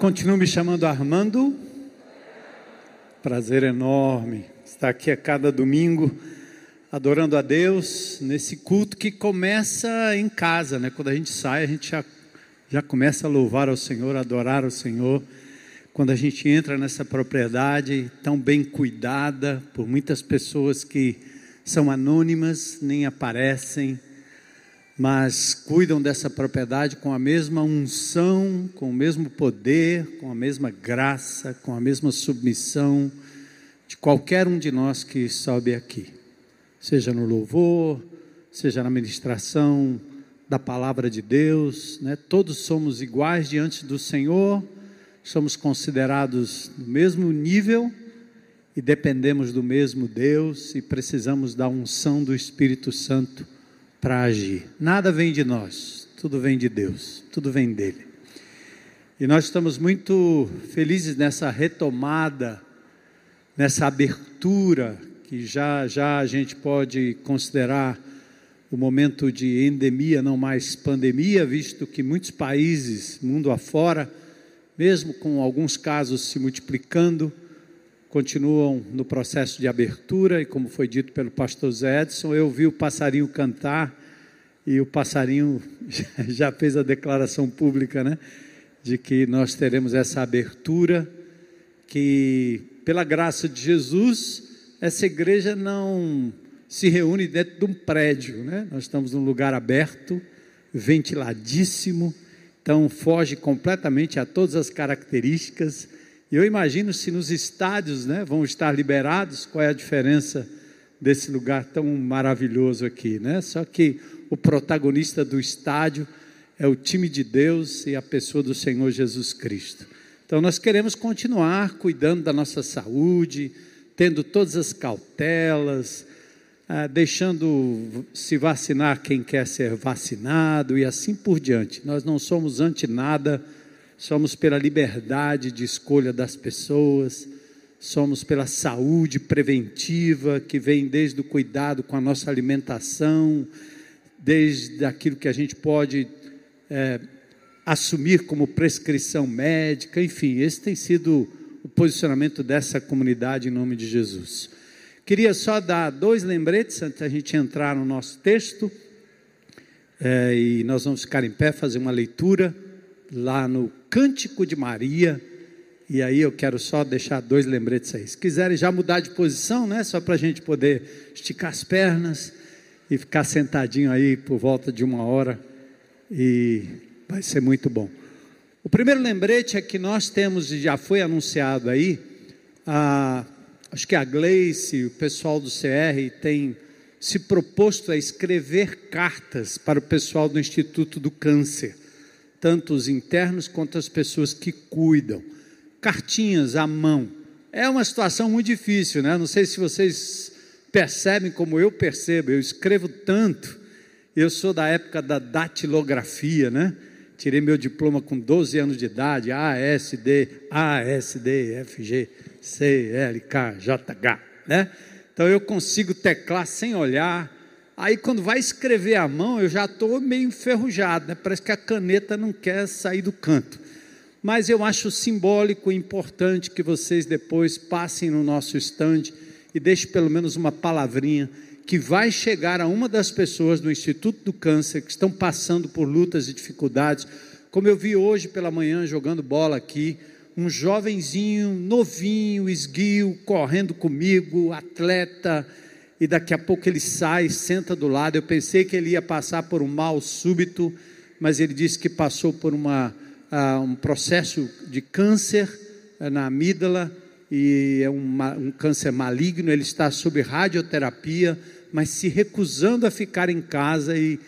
Continuo me chamando Armando. Prazer enorme estar aqui a cada domingo adorando a Deus nesse culto que começa em casa, né? Quando a gente sai, a gente já, já começa a louvar ao Senhor, adorar ao Senhor. Quando a gente entra nessa propriedade tão bem cuidada por muitas pessoas que são anônimas, nem aparecem, mas cuidam dessa propriedade com a mesma unção, com o mesmo poder, com a mesma graça, com a mesma submissão de qualquer um de nós que sobe aqui, seja no louvor, seja na ministração da palavra de Deus, né? todos somos iguais diante do Senhor, somos considerados no mesmo nível e dependemos do mesmo Deus e precisamos da unção do Espírito Santo para agir. Nada vem de nós, tudo vem de Deus, tudo vem dele. E nós estamos muito felizes nessa retomada, nessa abertura que já já a gente pode considerar o momento de endemia, não mais pandemia, visto que muitos países, mundo afora, mesmo com alguns casos se multiplicando, continuam no processo de abertura, e como foi dito pelo pastor Zé Edson, eu vi o passarinho cantar, e o passarinho já fez a declaração pública, né? De que nós teremos essa abertura, que pela graça de Jesus, essa igreja não se reúne dentro de um prédio, né? Nós estamos num lugar aberto, ventiladíssimo, então foge completamente a todas as características e eu imagino se nos estádios né, vão estar liberados, qual é a diferença desse lugar tão maravilhoso aqui, né? Só que o protagonista do estádio é o time de Deus e a pessoa do Senhor Jesus Cristo. Então nós queremos continuar cuidando da nossa saúde, tendo todas as cautelas, ah, deixando se vacinar quem quer ser vacinado e assim por diante. Nós não somos anti nada somos pela liberdade de escolha das pessoas, somos pela saúde preventiva, que vem desde o cuidado com a nossa alimentação, desde aquilo que a gente pode é, assumir como prescrição médica, enfim, esse tem sido o posicionamento dessa comunidade em nome de Jesus. Queria só dar dois lembretes antes da gente entrar no nosso texto, é, e nós vamos ficar em pé, fazer uma leitura lá no Cântico de Maria. E aí eu quero só deixar dois lembretes aí. Se quiserem já mudar de posição, né? Só para a gente poder esticar as pernas e ficar sentadinho aí por volta de uma hora. E vai ser muito bom. O primeiro lembrete é que nós temos, e já foi anunciado aí, a, acho que a Gleice, o pessoal do CR tem se proposto a escrever cartas para o pessoal do Instituto do Câncer tanto os internos quanto as pessoas que cuidam. Cartinhas à mão. É uma situação muito difícil, né? Não sei se vocês percebem como eu percebo. Eu escrevo tanto. Eu sou da época da datilografia, né? Tirei meu diploma com 12 anos de idade, A, S, D, A, S, D, F, G, C, L, K, J, H, né? Então eu consigo teclar sem olhar, Aí quando vai escrever a mão, eu já estou meio enferrujado, né? parece que a caneta não quer sair do canto. Mas eu acho simbólico e importante que vocês depois passem no nosso estande e deixem pelo menos uma palavrinha que vai chegar a uma das pessoas do Instituto do Câncer que estão passando por lutas e dificuldades. Como eu vi hoje pela manhã jogando bola aqui, um jovenzinho, novinho, esguio, correndo comigo, atleta, e daqui a pouco ele sai, senta do lado. Eu pensei que ele ia passar por um mal súbito, mas ele disse que passou por uma, uh, um processo de câncer uh, na amígdala e é um, um câncer maligno. Ele está sob radioterapia, mas se recusando a ficar em casa e,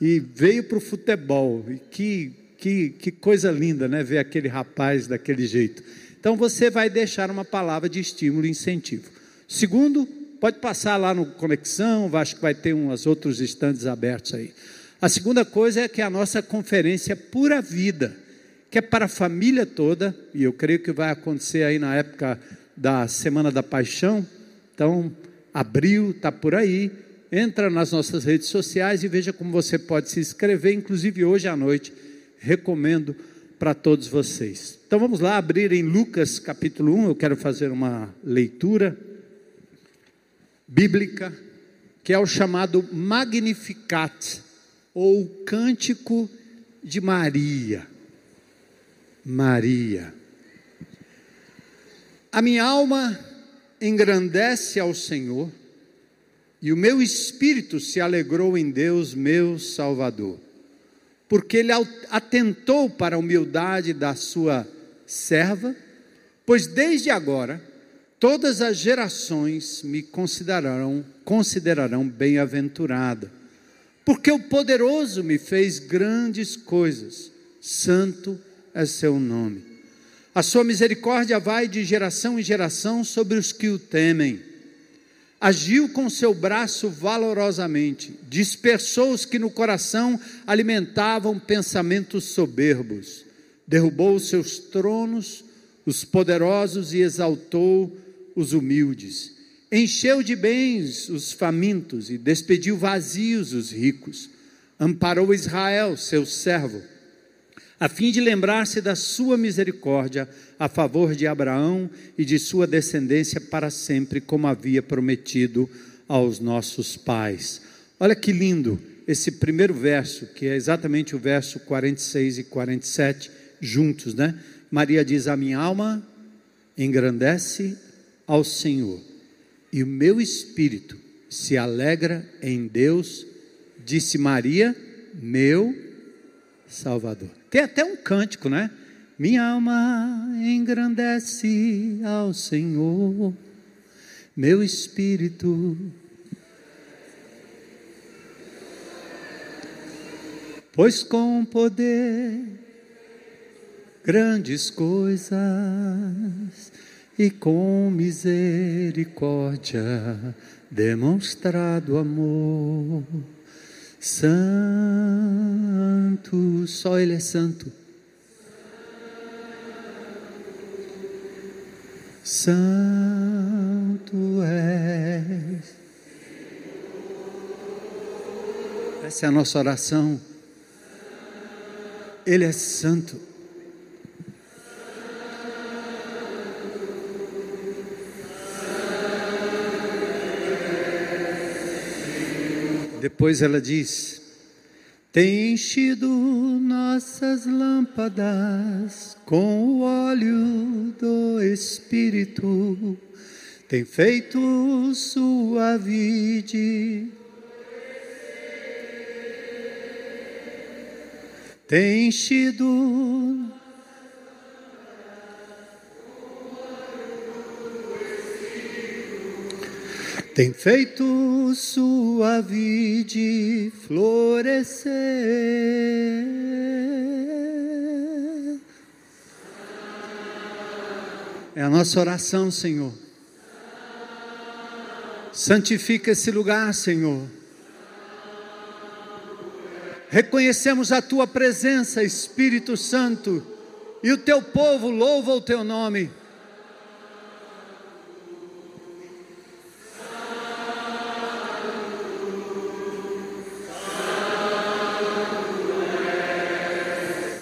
e veio para o futebol. E que, que, que coisa linda, né? Ver aquele rapaz daquele jeito. Então você vai deixar uma palavra de estímulo e incentivo. Segundo, Pode passar lá no Conexão, acho que vai ter uns outros estandes abertos aí. A segunda coisa é que a nossa conferência Pura Vida, que é para a família toda, e eu creio que vai acontecer aí na época da Semana da Paixão. Então, abril está por aí. Entra nas nossas redes sociais e veja como você pode se inscrever, inclusive hoje à noite. Recomendo para todos vocês. Então vamos lá abrir em Lucas capítulo 1, eu quero fazer uma leitura bíblica, que é o chamado Magnificat, ou Cântico de Maria. Maria. A minha alma engrandece ao Senhor, e o meu espírito se alegrou em Deus, meu Salvador, porque ele atentou para a humildade da sua serva, pois desde agora todas as gerações me considerarão considerarão bem-aventurada, porque o poderoso me fez grandes coisas. Santo é seu nome. A sua misericórdia vai de geração em geração sobre os que o temem. Agiu com seu braço valorosamente, dispersou os que no coração alimentavam pensamentos soberbos, derrubou os seus tronos, os poderosos e exaltou os humildes. Encheu de bens os famintos e despediu vazios os ricos. Amparou Israel, seu servo a fim de lembrar-se da sua misericórdia a favor de Abraão e de sua descendência para sempre, como havia prometido aos nossos pais. Olha que lindo esse primeiro verso, que é exatamente o verso 46 e 47, juntos, né? Maria diz: A minha alma engrandece ao Senhor, e o meu espírito se alegra em Deus, disse Maria, meu Salvador. Tem até um cântico, né? Minha alma engrandece ao Senhor, meu espírito. Pois com poder grandes coisas e com misericórdia demonstrado amor Santo, só Ele é santo. Santo é. Essa é a nossa oração. Ele é santo. Depois ela diz: Tem enchido nossas lâmpadas com o óleo do Espírito, tem feito sua vide. Tem enchido tem feito sua vide florescer. É a nossa oração, Senhor. Santifica esse lugar, Senhor. Reconhecemos a tua presença, Espírito Santo, e o teu povo louva o teu nome.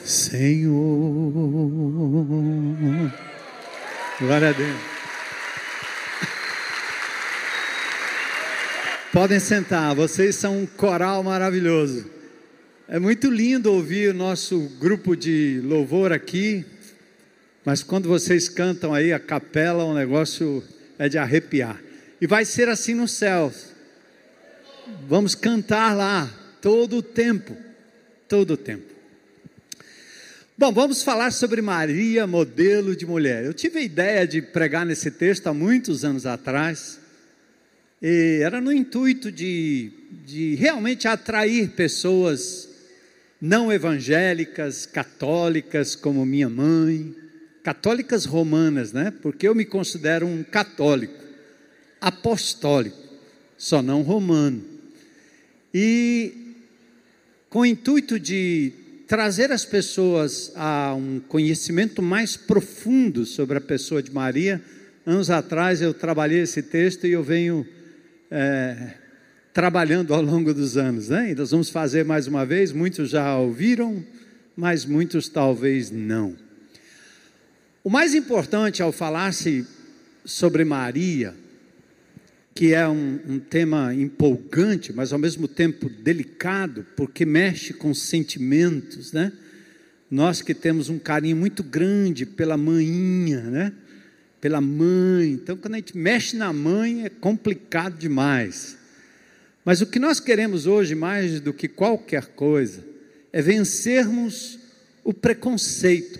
Senhor. Glória a Deus. Podem sentar, vocês são um coral maravilhoso. É muito lindo ouvir o nosso grupo de louvor aqui, mas quando vocês cantam aí a capela, o negócio é de arrepiar. E vai ser assim no céu. Vamos cantar lá todo o tempo, todo o tempo. Bom, vamos falar sobre Maria, modelo de mulher. Eu tive a ideia de pregar nesse texto há muitos anos atrás, e era no intuito de, de realmente atrair pessoas não evangélicas, católicas, como minha mãe, católicas romanas, né? Porque eu me considero um católico, apostólico, só não romano. E com o intuito de trazer as pessoas a um conhecimento mais profundo sobre a pessoa de Maria. Anos atrás eu trabalhei esse texto e eu venho é, trabalhando ao longo dos anos, né? E nós vamos fazer mais uma vez, muitos já ouviram, mas muitos talvez não. O mais importante ao falar-se sobre Maria, que é um, um, tema empolgante, mas ao mesmo tempo delicado, porque mexe com sentimentos, né? Nós que temos um carinho muito grande pela maninha, né? Pela mãe. Então, quando a gente mexe na mãe, é complicado demais. Mas o que nós queremos hoje, mais do que qualquer coisa, é vencermos o preconceito.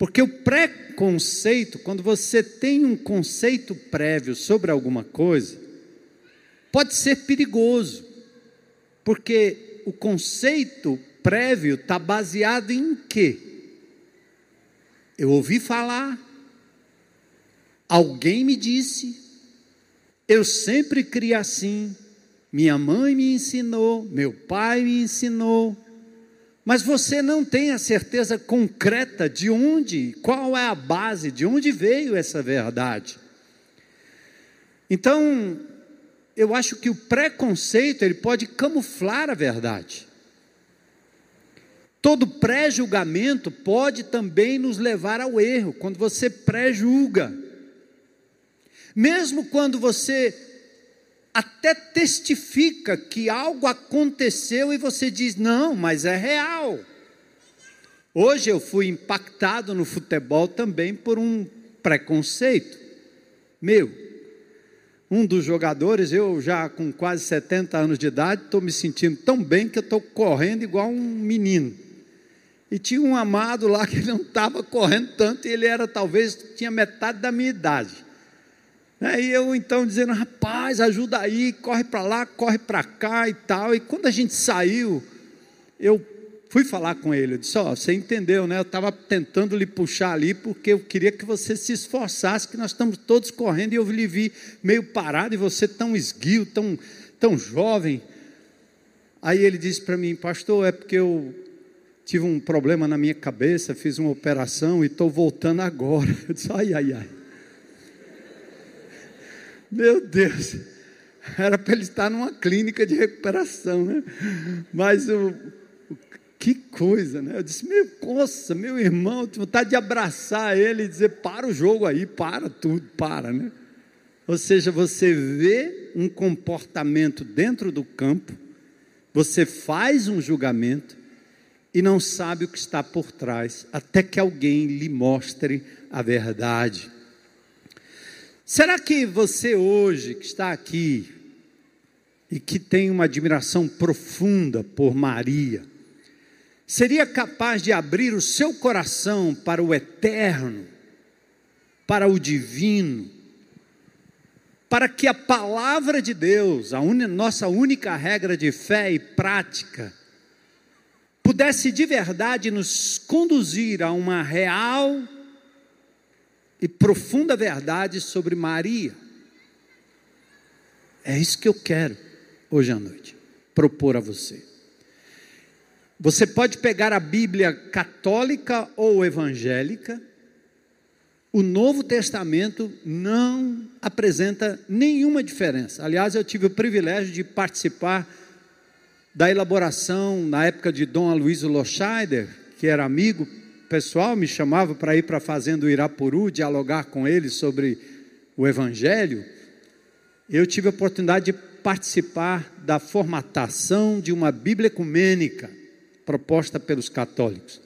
Porque o preconceito, quando você tem um conceito prévio sobre alguma coisa, pode ser perigoso. Porque o conceito prévio está baseado em quê? Eu ouvi falar, alguém me disse, eu sempre criei assim, minha mãe me ensinou, meu pai me ensinou, mas você não tem a certeza concreta de onde, qual é a base, de onde veio essa verdade. Então, eu acho que o preconceito ele pode camuflar a verdade. Todo pré-julgamento pode também nos levar ao erro, quando você pré-julga. Mesmo quando você até testifica que algo aconteceu e você diz: não, mas é real. Hoje eu fui impactado no futebol também por um preconceito meu. Um dos jogadores, eu já com quase 70 anos de idade, estou me sentindo tão bem que eu estou correndo igual um menino. E tinha um amado lá que não estava correndo tanto, e ele era talvez, tinha metade da minha idade. Aí eu então dizendo, rapaz, ajuda aí, corre para lá, corre para cá e tal. E quando a gente saiu, eu fui falar com ele. Eu disse: Ó, oh, você entendeu, né? Eu estava tentando lhe puxar ali porque eu queria que você se esforçasse, que nós estamos todos correndo e eu lhe vi meio parado e você tão esguio, tão, tão jovem. Aí ele disse para mim, pastor, é porque eu tive um problema na minha cabeça, fiz uma operação e estou voltando agora. Eu disse: ai, ai, ai. Meu Deus, era para ele estar numa clínica de recuperação, né? Mas o, que coisa, né? Eu disse, meu, nossa, meu irmão, tenho vontade de abraçar ele e dizer, para o jogo aí, para tudo, para, né? Ou seja, você vê um comportamento dentro do campo, você faz um julgamento e não sabe o que está por trás, até que alguém lhe mostre a verdade. Será que você hoje que está aqui e que tem uma admiração profunda por Maria, seria capaz de abrir o seu coração para o eterno, para o divino, para que a palavra de Deus, a un... nossa única regra de fé e prática, pudesse de verdade nos conduzir a uma real e profunda verdade sobre Maria. É isso que eu quero hoje à noite propor a você. Você pode pegar a Bíblia católica ou evangélica, o Novo Testamento não apresenta nenhuma diferença. Aliás, eu tive o privilégio de participar da elaboração na época de Dom Aloysio Loscheider, que era amigo pessoal me chamava para ir para a fazenda do Irapuru, dialogar com eles sobre o Evangelho, eu tive a oportunidade de participar da formatação de uma Bíblia ecumênica proposta pelos católicos.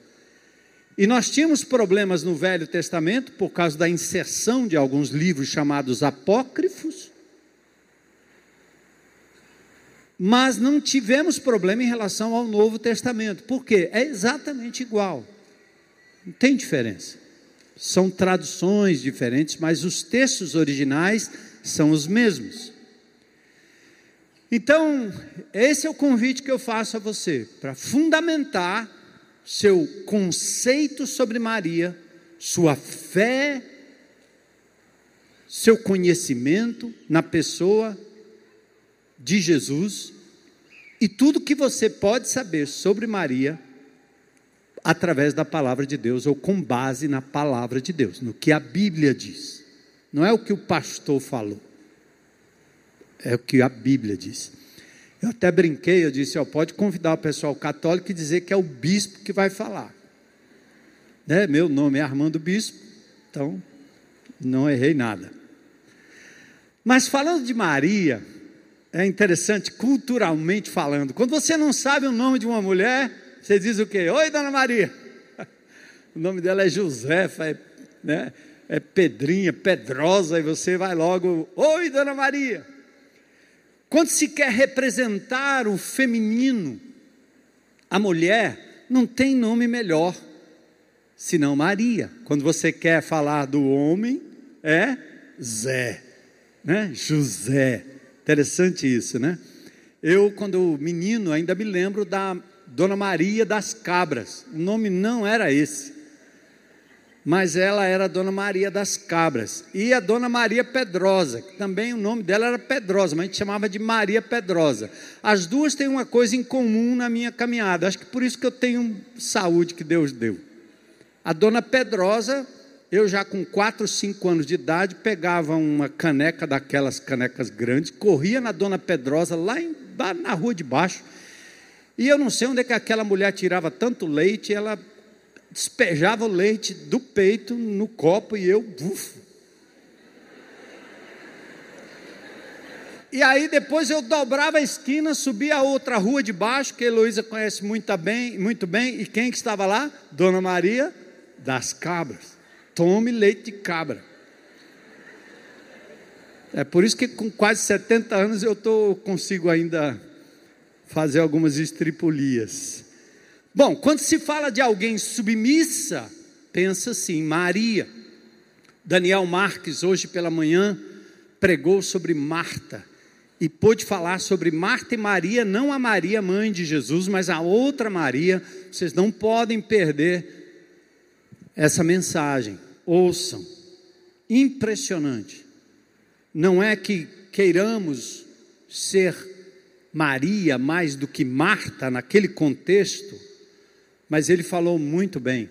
E nós tínhamos problemas no Velho Testamento por causa da inserção de alguns livros chamados apócrifos, mas não tivemos problema em relação ao Novo Testamento, porque é exatamente igual. Não tem diferença. São traduções diferentes, mas os textos originais são os mesmos. Então, esse é o convite que eu faço a você, para fundamentar seu conceito sobre Maria, sua fé, seu conhecimento na pessoa de Jesus e tudo que você pode saber sobre Maria através da palavra de Deus ou com base na palavra de Deus, no que a Bíblia diz. Não é o que o pastor falou, é o que a Bíblia diz. Eu até brinquei, eu disse, ó, pode convidar o pessoal católico e dizer que é o bispo que vai falar. Né? Meu nome é Armando Bispo, então não errei nada. Mas falando de Maria, é interessante, culturalmente falando, quando você não sabe o nome de uma mulher, você diz o quê? Oi, dona Maria. O nome dela é Josefa, é, né? é Pedrinha, Pedrosa, e você vai logo, oi, dona Maria. Quando se quer representar o feminino, a mulher, não tem nome melhor senão Maria. Quando você quer falar do homem, é Zé, né? José. Interessante isso, né? Eu, quando menino, ainda me lembro da Dona Maria das Cabras. O nome não era esse mas ela era Dona Maria das Cabras. E a Dona Maria Pedrosa, que também o nome dela era Pedrosa, mas a gente chamava de Maria Pedrosa. As duas têm uma coisa em comum na minha caminhada, acho que por isso que eu tenho saúde que Deus deu. A Dona Pedrosa, eu já com 4, 5 anos de idade, pegava uma caneca daquelas canecas grandes, corria na Dona Pedrosa, lá, em, lá na rua de baixo, e eu não sei onde é que aquela mulher tirava tanto leite, ela despejava o leite do peito no copo e eu, uf. E aí depois eu dobrava a esquina, subia a outra rua de baixo, que a Heloísa conhece muito bem, muito bem. E quem que estava lá? Dona Maria das Cabras. Tome leite de cabra. É por isso que com quase 70 anos eu tô, consigo ainda fazer algumas estripulias. Bom, quando se fala de alguém submissa, pensa assim, Maria. Daniel Marques, hoje pela manhã, pregou sobre Marta e pôde falar sobre Marta e Maria, não a Maria, mãe de Jesus, mas a outra Maria. Vocês não podem perder essa mensagem. Ouçam. Impressionante. Não é que queiramos ser Maria mais do que Marta naquele contexto, mas ele falou muito bem.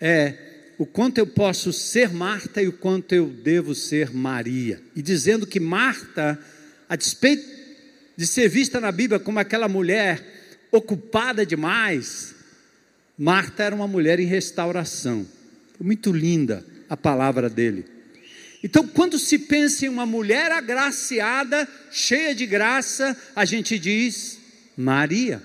É o quanto eu posso ser Marta e o quanto eu devo ser Maria. E dizendo que Marta, a despeito de ser vista na Bíblia como aquela mulher ocupada demais, Marta era uma mulher em restauração. Foi muito linda a palavra dele. Então, quando se pensa em uma mulher agraciada, cheia de graça, a gente diz Maria.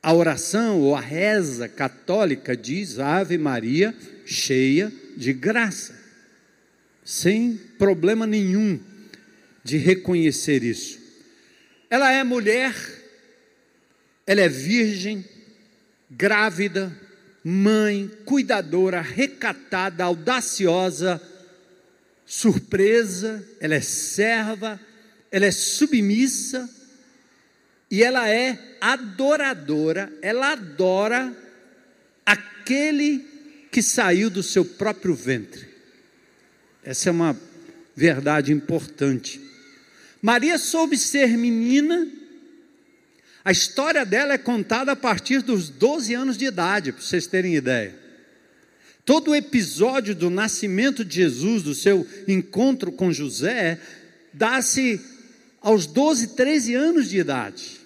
A oração ou a reza católica diz Ave Maria, cheia de graça, sem problema nenhum de reconhecer isso. Ela é mulher, ela é virgem, grávida, mãe, cuidadora, recatada, audaciosa, surpresa, ela é serva, ela é submissa e ela é adoradora, ela adora aquele que saiu do seu próprio ventre. Essa é uma verdade importante. Maria soube ser menina, a história dela é contada a partir dos 12 anos de idade, para vocês terem ideia. Todo o episódio do nascimento de Jesus, do seu encontro com José, dá-se aos 12, 13 anos de idade.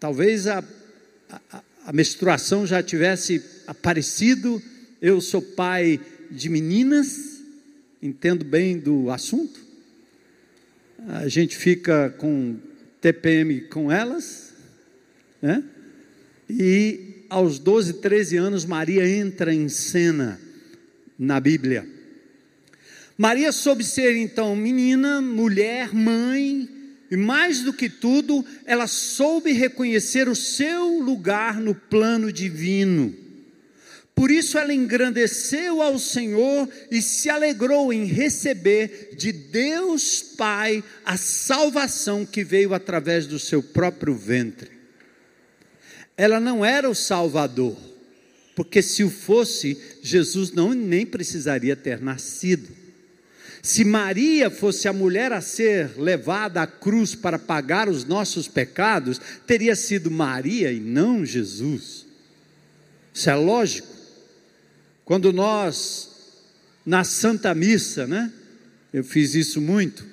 Talvez a, a, a menstruação já tivesse aparecido. Eu sou pai de meninas, entendo bem do assunto. A gente fica com TPM com elas, né? E aos 12, 13 anos, Maria entra em cena na Bíblia. Maria soube ser então menina, mulher, mãe, e mais do que tudo, ela soube reconhecer o seu lugar no plano divino. Por isso ela engrandeceu ao Senhor e se alegrou em receber de Deus Pai a salvação que veio através do seu próprio ventre. Ela não era o Salvador, porque se o fosse, Jesus não nem precisaria ter nascido. Se Maria fosse a mulher a ser levada à cruz para pagar os nossos pecados, teria sido Maria e não Jesus. Isso é lógico. Quando nós, na Santa Missa, né? Eu fiz isso muito.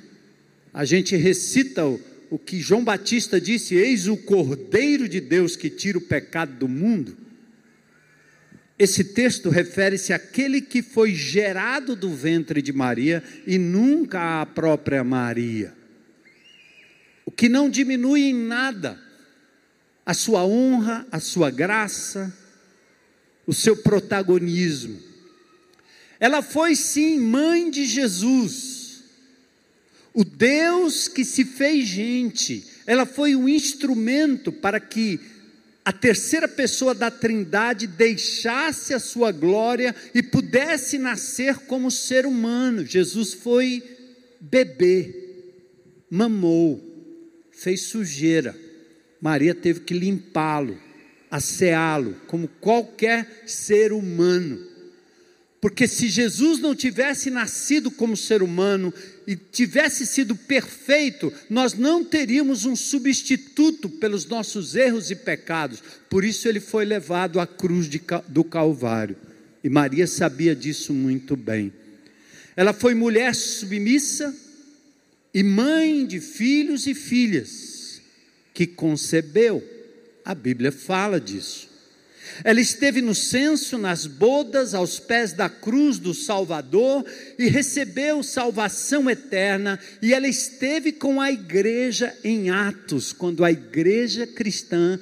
A gente recita o, o que João Batista disse: Eis o Cordeiro de Deus que tira o pecado do mundo. Esse texto refere-se àquele que foi gerado do ventre de Maria e nunca à própria Maria. O que não diminui em nada a sua honra, a sua graça, o seu protagonismo. Ela foi sim mãe de Jesus, o Deus que se fez gente. Ela foi o instrumento para que a terceira pessoa da Trindade deixasse a sua glória e pudesse nascer como ser humano. Jesus foi bebê, mamou, fez sujeira. Maria teve que limpá-lo, asseá-lo, como qualquer ser humano. Porque se Jesus não tivesse nascido como ser humano tivesse sido perfeito, nós não teríamos um substituto pelos nossos erros e pecados. Por isso ele foi levado à cruz de, do Calvário. E Maria sabia disso muito bem. Ela foi mulher submissa e mãe de filhos e filhas que concebeu. A Bíblia fala disso. Ela esteve no censo, nas bodas, aos pés da cruz do Salvador e recebeu salvação eterna. E ela esteve com a igreja em Atos, quando a igreja cristã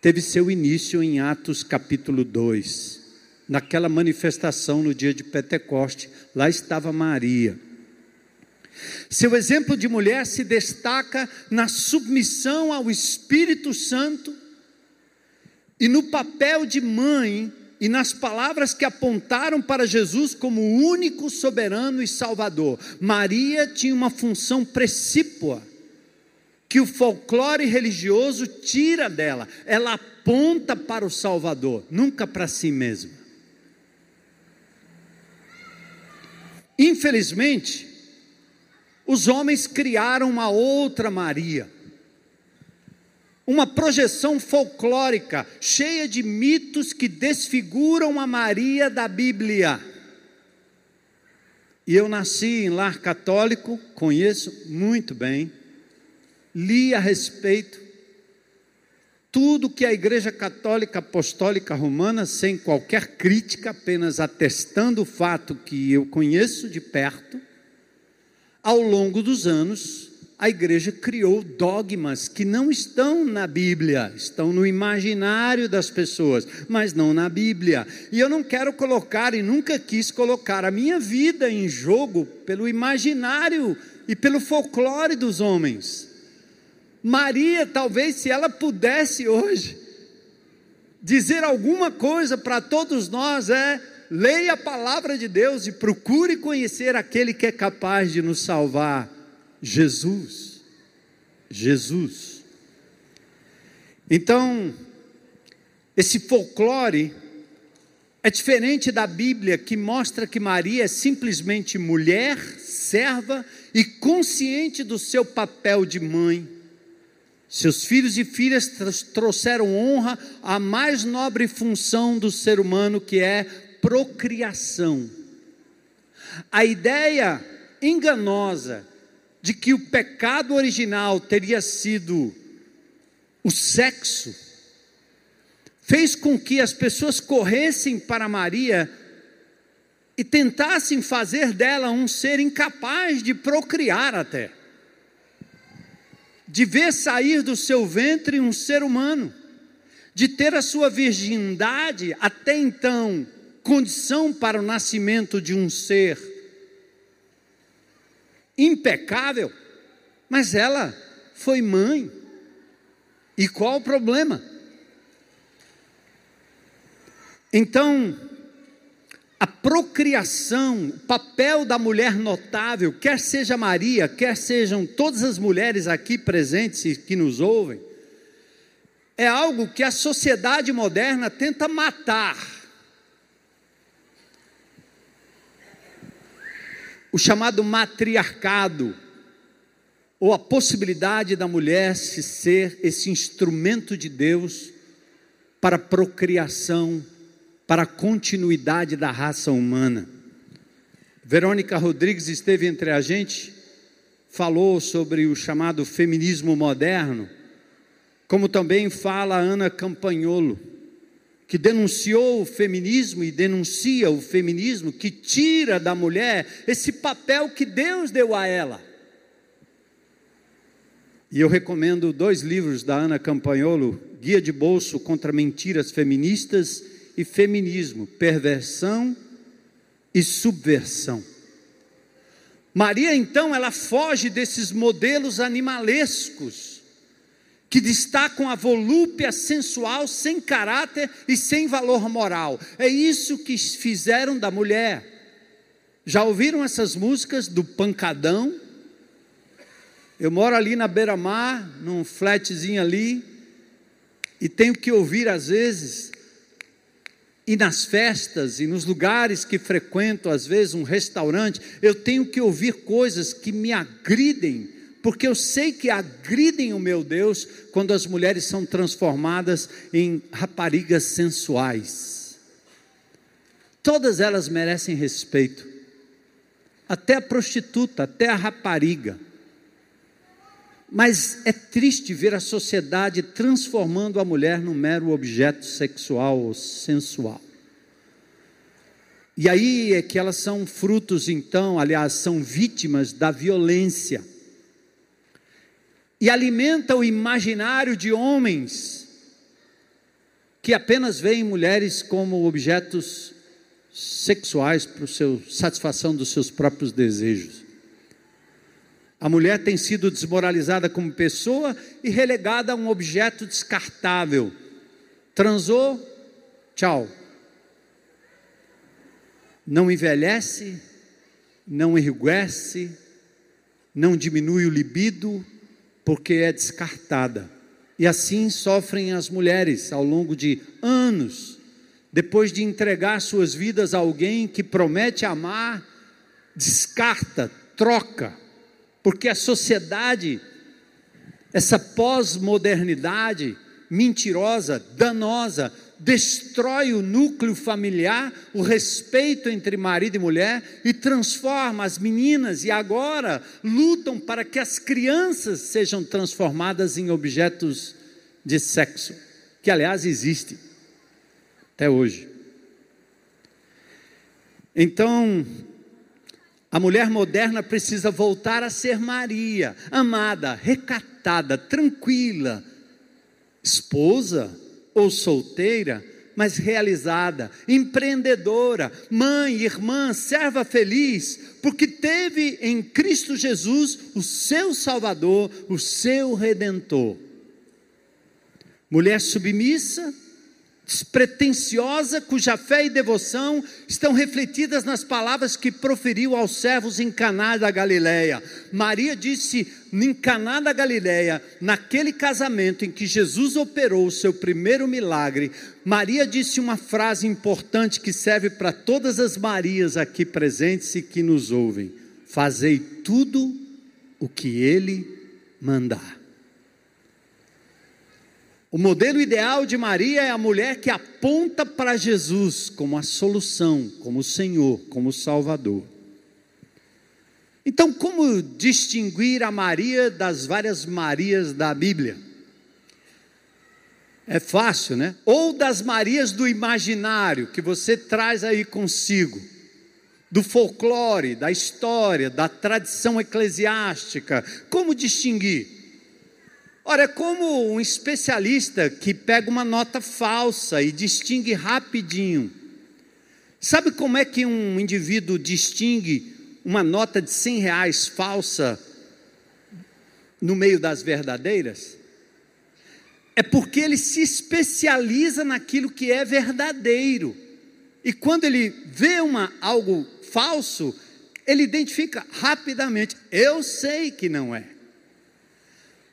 teve seu início em Atos capítulo 2. Naquela manifestação no dia de Pentecoste, lá estava Maria. Seu exemplo de mulher se destaca na submissão ao Espírito Santo e no papel de mãe e nas palavras que apontaram para Jesus como o único soberano e salvador. Maria tinha uma função precípua que o folclore religioso tira dela. Ela aponta para o Salvador, nunca para si mesma. Infelizmente, os homens criaram uma outra Maria uma projeção folclórica cheia de mitos que desfiguram a Maria da Bíblia. E eu nasci em lar católico, conheço muito bem, li a respeito, tudo que a Igreja Católica Apostólica Romana, sem qualquer crítica, apenas atestando o fato que eu conheço de perto, ao longo dos anos, a igreja criou dogmas que não estão na Bíblia, estão no imaginário das pessoas, mas não na Bíblia. E eu não quero colocar e nunca quis colocar a minha vida em jogo pelo imaginário e pelo folclore dos homens. Maria, talvez, se ela pudesse hoje dizer alguma coisa para todos nós, é leia a palavra de Deus e procure conhecer aquele que é capaz de nos salvar Jesus. Jesus. Então, esse folclore é diferente da Bíblia que mostra que Maria é simplesmente mulher, serva e consciente do seu papel de mãe. Seus filhos e filhas trouxeram honra à mais nobre função do ser humano, que é procriação. A ideia enganosa de que o pecado original teria sido o sexo, fez com que as pessoas corressem para Maria e tentassem fazer dela um ser incapaz de procriar até, de ver sair do seu ventre um ser humano, de ter a sua virgindade até então condição para o nascimento de um ser impecável, mas ela foi mãe. E qual o problema? Então, a procriação, o papel da mulher notável, quer seja Maria, quer sejam todas as mulheres aqui presentes e que nos ouvem, é algo que a sociedade moderna tenta matar. O chamado matriarcado, ou a possibilidade da mulher se ser esse instrumento de Deus para a procriação, para a continuidade da raça humana. Verônica Rodrigues esteve entre a gente falou sobre o chamado feminismo moderno, como também fala Ana Campagnolo, que denunciou o feminismo e denuncia o feminismo que tira da mulher esse papel que Deus deu a ela. E eu recomendo dois livros da Ana Campagnolo, Guia de Bolso contra Mentiras Feministas e Feminismo, Perversão e Subversão. Maria, então, ela foge desses modelos animalescos que destacam a volúpia sensual sem caráter e sem valor moral. É isso que fizeram da mulher. Já ouviram essas músicas do pancadão? Eu moro ali na beira-mar, num flatzinho ali, e tenho que ouvir às vezes e nas festas e nos lugares que frequento, às vezes um restaurante, eu tenho que ouvir coisas que me agridem, porque eu sei que agridem o meu Deus quando as mulheres são transformadas em raparigas sensuais. Todas elas merecem respeito, até a prostituta, até a rapariga. Mas é triste ver a sociedade transformando a mulher num mero objeto sexual ou sensual. E aí é que elas são frutos, então, aliás, são vítimas da violência. E alimenta o imaginário de homens que apenas veem mulheres como objetos sexuais para a satisfação dos seus próprios desejos. A mulher tem sido desmoralizada como pessoa e relegada a um objeto descartável. Transou, tchau. Não envelhece, não enriquece, não diminui o libido, porque é descartada. E assim sofrem as mulheres ao longo de anos, depois de entregar suas vidas a alguém que promete amar, descarta, troca porque a sociedade, essa pós-modernidade mentirosa, danosa, destrói o núcleo familiar, o respeito entre marido e mulher e transforma as meninas e agora lutam para que as crianças sejam transformadas em objetos de sexo, que aliás existe até hoje. Então, a mulher moderna precisa voltar a ser Maria, amada, recatada, tranquila, esposa ou solteira, mas realizada, empreendedora, mãe, irmã, serva feliz, porque teve em Cristo Jesus o seu Salvador, o seu Redentor. Mulher submissa, despretensiosa, cuja fé e devoção estão refletidas nas palavras que proferiu aos servos em Caná da Galileia. Maria disse em Caná da Galileia, naquele casamento em que Jesus operou o seu primeiro milagre, Maria disse uma frase importante que serve para todas as Marias aqui presentes e que nos ouvem: Fazei tudo o que ele mandar. O modelo ideal de Maria é a mulher que aponta para Jesus como a solução, como o Senhor, como o Salvador. Então, como distinguir a Maria das várias Marias da Bíblia? É fácil, né? Ou das Marias do imaginário que você traz aí consigo, do folclore, da história, da tradição eclesiástica. Como distinguir? Ora, é como um especialista que pega uma nota falsa e distingue rapidinho. Sabe como é que um indivíduo distingue uma nota de 100 reais falsa no meio das verdadeiras? É porque ele se especializa naquilo que é verdadeiro. E quando ele vê uma, algo falso, ele identifica rapidamente: eu sei que não é.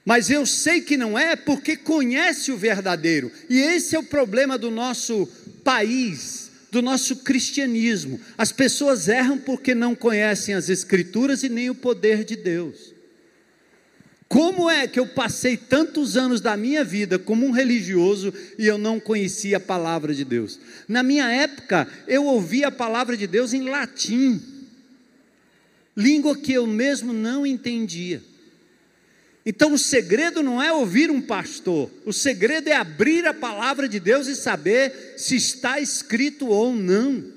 Mas eu sei que não é porque conhece o verdadeiro. E esse é o problema do nosso país, do nosso cristianismo. As pessoas erram porque não conhecem as Escrituras e nem o poder de Deus. Como é que eu passei tantos anos da minha vida como um religioso e eu não conhecia a palavra de Deus? Na minha época, eu ouvia a palavra de Deus em latim. língua que eu mesmo não entendia. Então o segredo não é ouvir um pastor, o segredo é abrir a palavra de Deus e saber se está escrito ou não.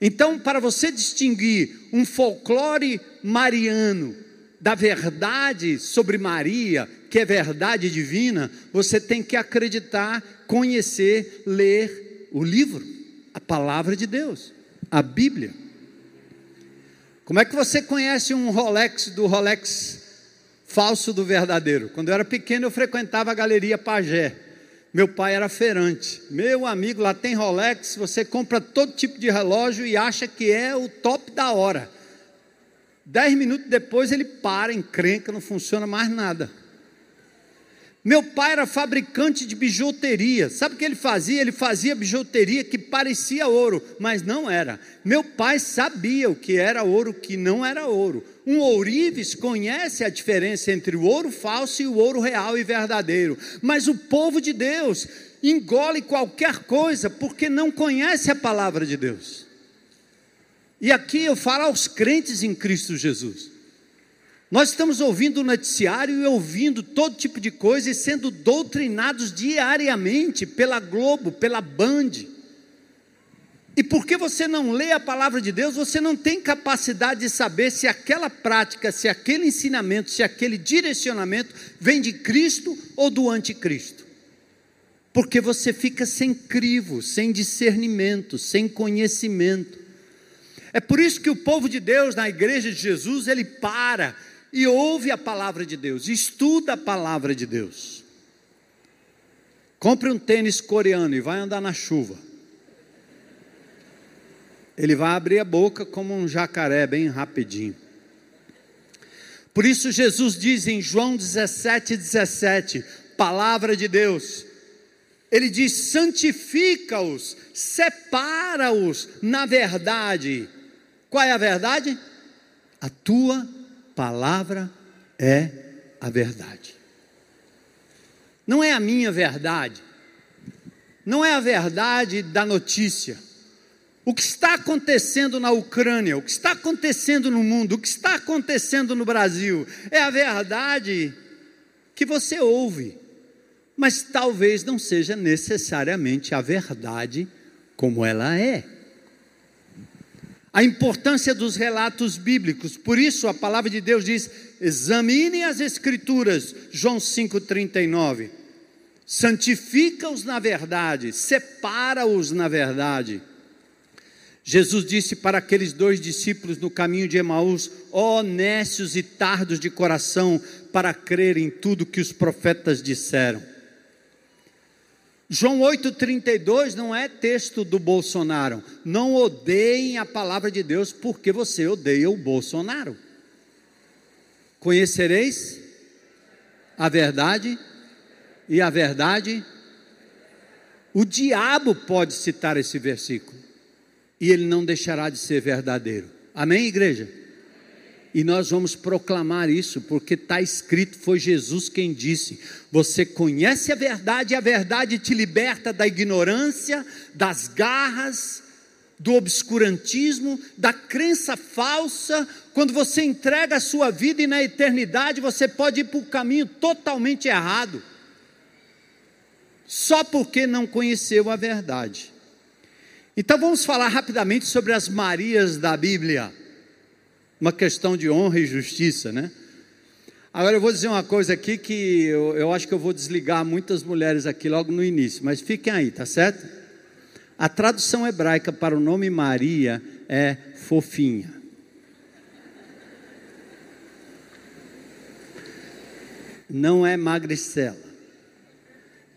Então, para você distinguir um folclore mariano da verdade sobre Maria, que é verdade divina, você tem que acreditar, conhecer, ler o livro, a palavra de Deus, a Bíblia. Como é que você conhece um Rolex do Rolex falso do verdadeiro? Quando eu era pequeno, eu frequentava a galeria Pagé. Meu pai era feirante. Meu amigo, lá tem Rolex, você compra todo tipo de relógio e acha que é o top da hora. Dez minutos depois ele para, encrenca, não funciona mais nada. Meu pai era fabricante de bijuteria. Sabe o que ele fazia? Ele fazia bijuteria que parecia ouro, mas não era. Meu pai sabia o que era ouro, o que não era ouro. Um ourives conhece a diferença entre o ouro falso e o ouro real e verdadeiro. Mas o povo de Deus engole qualquer coisa porque não conhece a palavra de Deus. E aqui eu falo aos crentes em Cristo Jesus. Nós estamos ouvindo o noticiário e ouvindo todo tipo de coisa e sendo doutrinados diariamente pela Globo, pela Band. E porque você não lê a palavra de Deus, você não tem capacidade de saber se aquela prática, se aquele ensinamento, se aquele direcionamento vem de Cristo ou do anticristo. Porque você fica sem crivo, sem discernimento, sem conhecimento. É por isso que o povo de Deus na igreja de Jesus, ele para e ouve a palavra de Deus, estuda a palavra de Deus. Compre um tênis coreano e vai andar na chuva. Ele vai abrir a boca como um jacaré, bem rapidinho. Por isso, Jesus diz em João 17, 17, palavra de Deus, ele diz: santifica-os, separa-os na verdade. Qual é a verdade? A tua palavra é a verdade. Não é a minha verdade, não é a verdade da notícia. O que está acontecendo na Ucrânia, o que está acontecendo no mundo, o que está acontecendo no Brasil, é a verdade que você ouve, mas talvez não seja necessariamente a verdade como ela é a importância dos relatos bíblicos. Por isso a palavra de Deus diz: examine as Escrituras, João 5,39. Santifica-os na verdade, separa-os na verdade. Jesus disse para aqueles dois discípulos no caminho de Emaús: ó oh, nécios e tardos de coração, para crer em tudo que os profetas disseram. João 8,32 não é texto do Bolsonaro. Não odeiem a palavra de Deus porque você odeia o Bolsonaro. Conhecereis a verdade e a verdade. O diabo pode citar esse versículo e ele não deixará de ser verdadeiro. Amém, igreja? E nós vamos proclamar isso, porque está escrito, foi Jesus quem disse: Você conhece a verdade, e a verdade te liberta da ignorância, das garras, do obscurantismo, da crença falsa. Quando você entrega a sua vida e na eternidade você pode ir para o caminho totalmente errado, só porque não conheceu a verdade. Então vamos falar rapidamente sobre as Marias da Bíblia uma questão de honra e justiça, né? Agora eu vou dizer uma coisa aqui que eu, eu acho que eu vou desligar muitas mulheres aqui logo no início, mas fiquem aí, tá certo? A tradução hebraica para o nome Maria é fofinha. Não é magricela.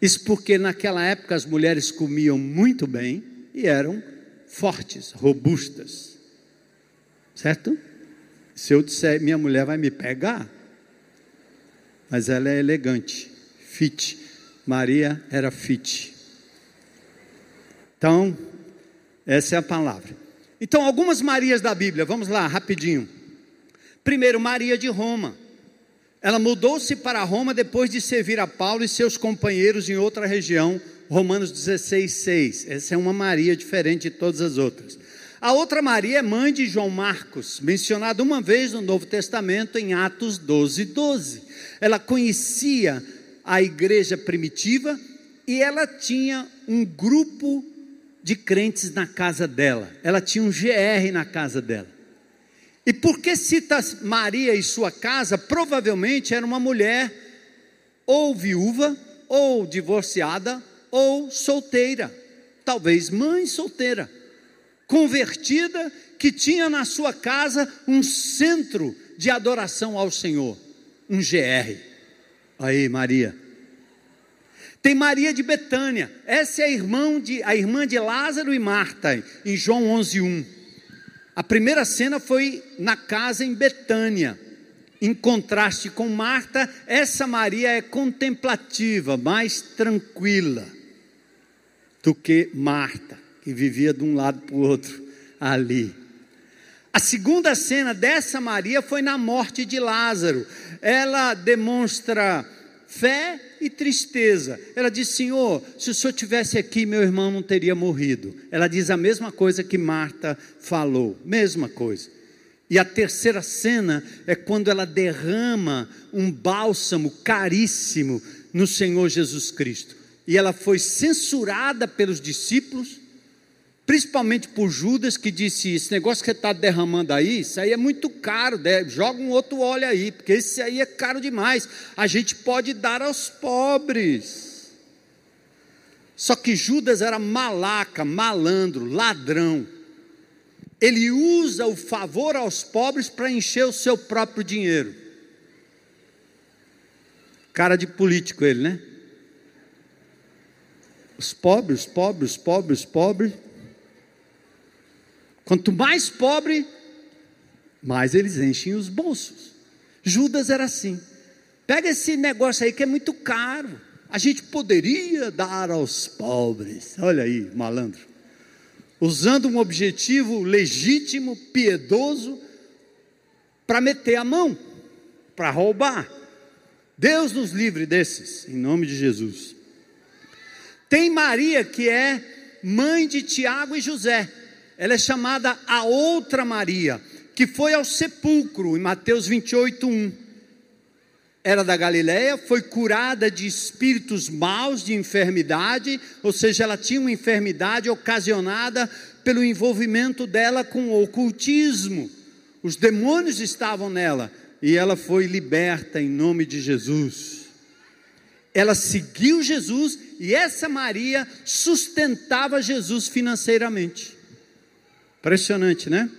Isso porque naquela época as mulheres comiam muito bem e eram fortes, robustas. Certo? Se eu disser, minha mulher vai me pegar, mas ela é elegante, fit. Maria era fit. Então, essa é a palavra. Então, algumas Marias da Bíblia, vamos lá, rapidinho. Primeiro, Maria de Roma. Ela mudou-se para Roma depois de servir a Paulo e seus companheiros em outra região, Romanos 16, 6. Essa é uma Maria diferente de todas as outras. A outra Maria é mãe de João Marcos, mencionada uma vez no Novo Testamento em Atos 12, 12. Ela conhecia a igreja primitiva e ela tinha um grupo de crentes na casa dela. Ela tinha um GR na casa dela. E por que cita Maria e sua casa? Provavelmente era uma mulher ou viúva, ou divorciada, ou solteira. Talvez mãe solteira, convertida, que tinha na sua casa um centro de adoração ao Senhor, um GR. Aí, Maria. Tem Maria de Betânia, essa é a irmã de, a irmã de Lázaro e Marta, em João 11:1. A primeira cena foi na casa em Betânia. Em contraste com Marta, essa Maria é contemplativa, mais tranquila do que Marta, que vivia de um lado para o outro ali. A segunda cena dessa Maria foi na morte de Lázaro. Ela demonstra fé e tristeza. Ela diz: Senhor, se o senhor tivesse aqui, meu irmão não teria morrido. Ela diz a mesma coisa que Marta falou, mesma coisa. E a terceira cena é quando ela derrama um bálsamo caríssimo no Senhor Jesus Cristo. E ela foi censurada pelos discípulos principalmente por Judas, que disse: Esse negócio que está derramando aí, isso aí é muito caro, joga um outro óleo aí, porque esse aí é caro demais. A gente pode dar aos pobres. Só que Judas era malaca, malandro, ladrão. Ele usa o favor aos pobres para encher o seu próprio dinheiro. Cara de político ele, né? Os pobres, pobres, pobres, pobres Quanto mais pobre, mais eles enchem os bolsos. Judas era assim. Pega esse negócio aí que é muito caro. A gente poderia dar aos pobres. Olha aí, malandro. Usando um objetivo legítimo, piedoso, para meter a mão, para roubar. Deus nos livre desses, em nome de Jesus. Tem Maria, que é mãe de Tiago e José ela é chamada a outra Maria, que foi ao sepulcro, em Mateus 28, 1. Era da Galileia, foi curada de espíritos maus, de enfermidade, ou seja, ela tinha uma enfermidade ocasionada pelo envolvimento dela com o ocultismo. Os demônios estavam nela e ela foi liberta em nome de Jesus. Ela seguiu Jesus e essa Maria sustentava Jesus financeiramente. Impressionante, né?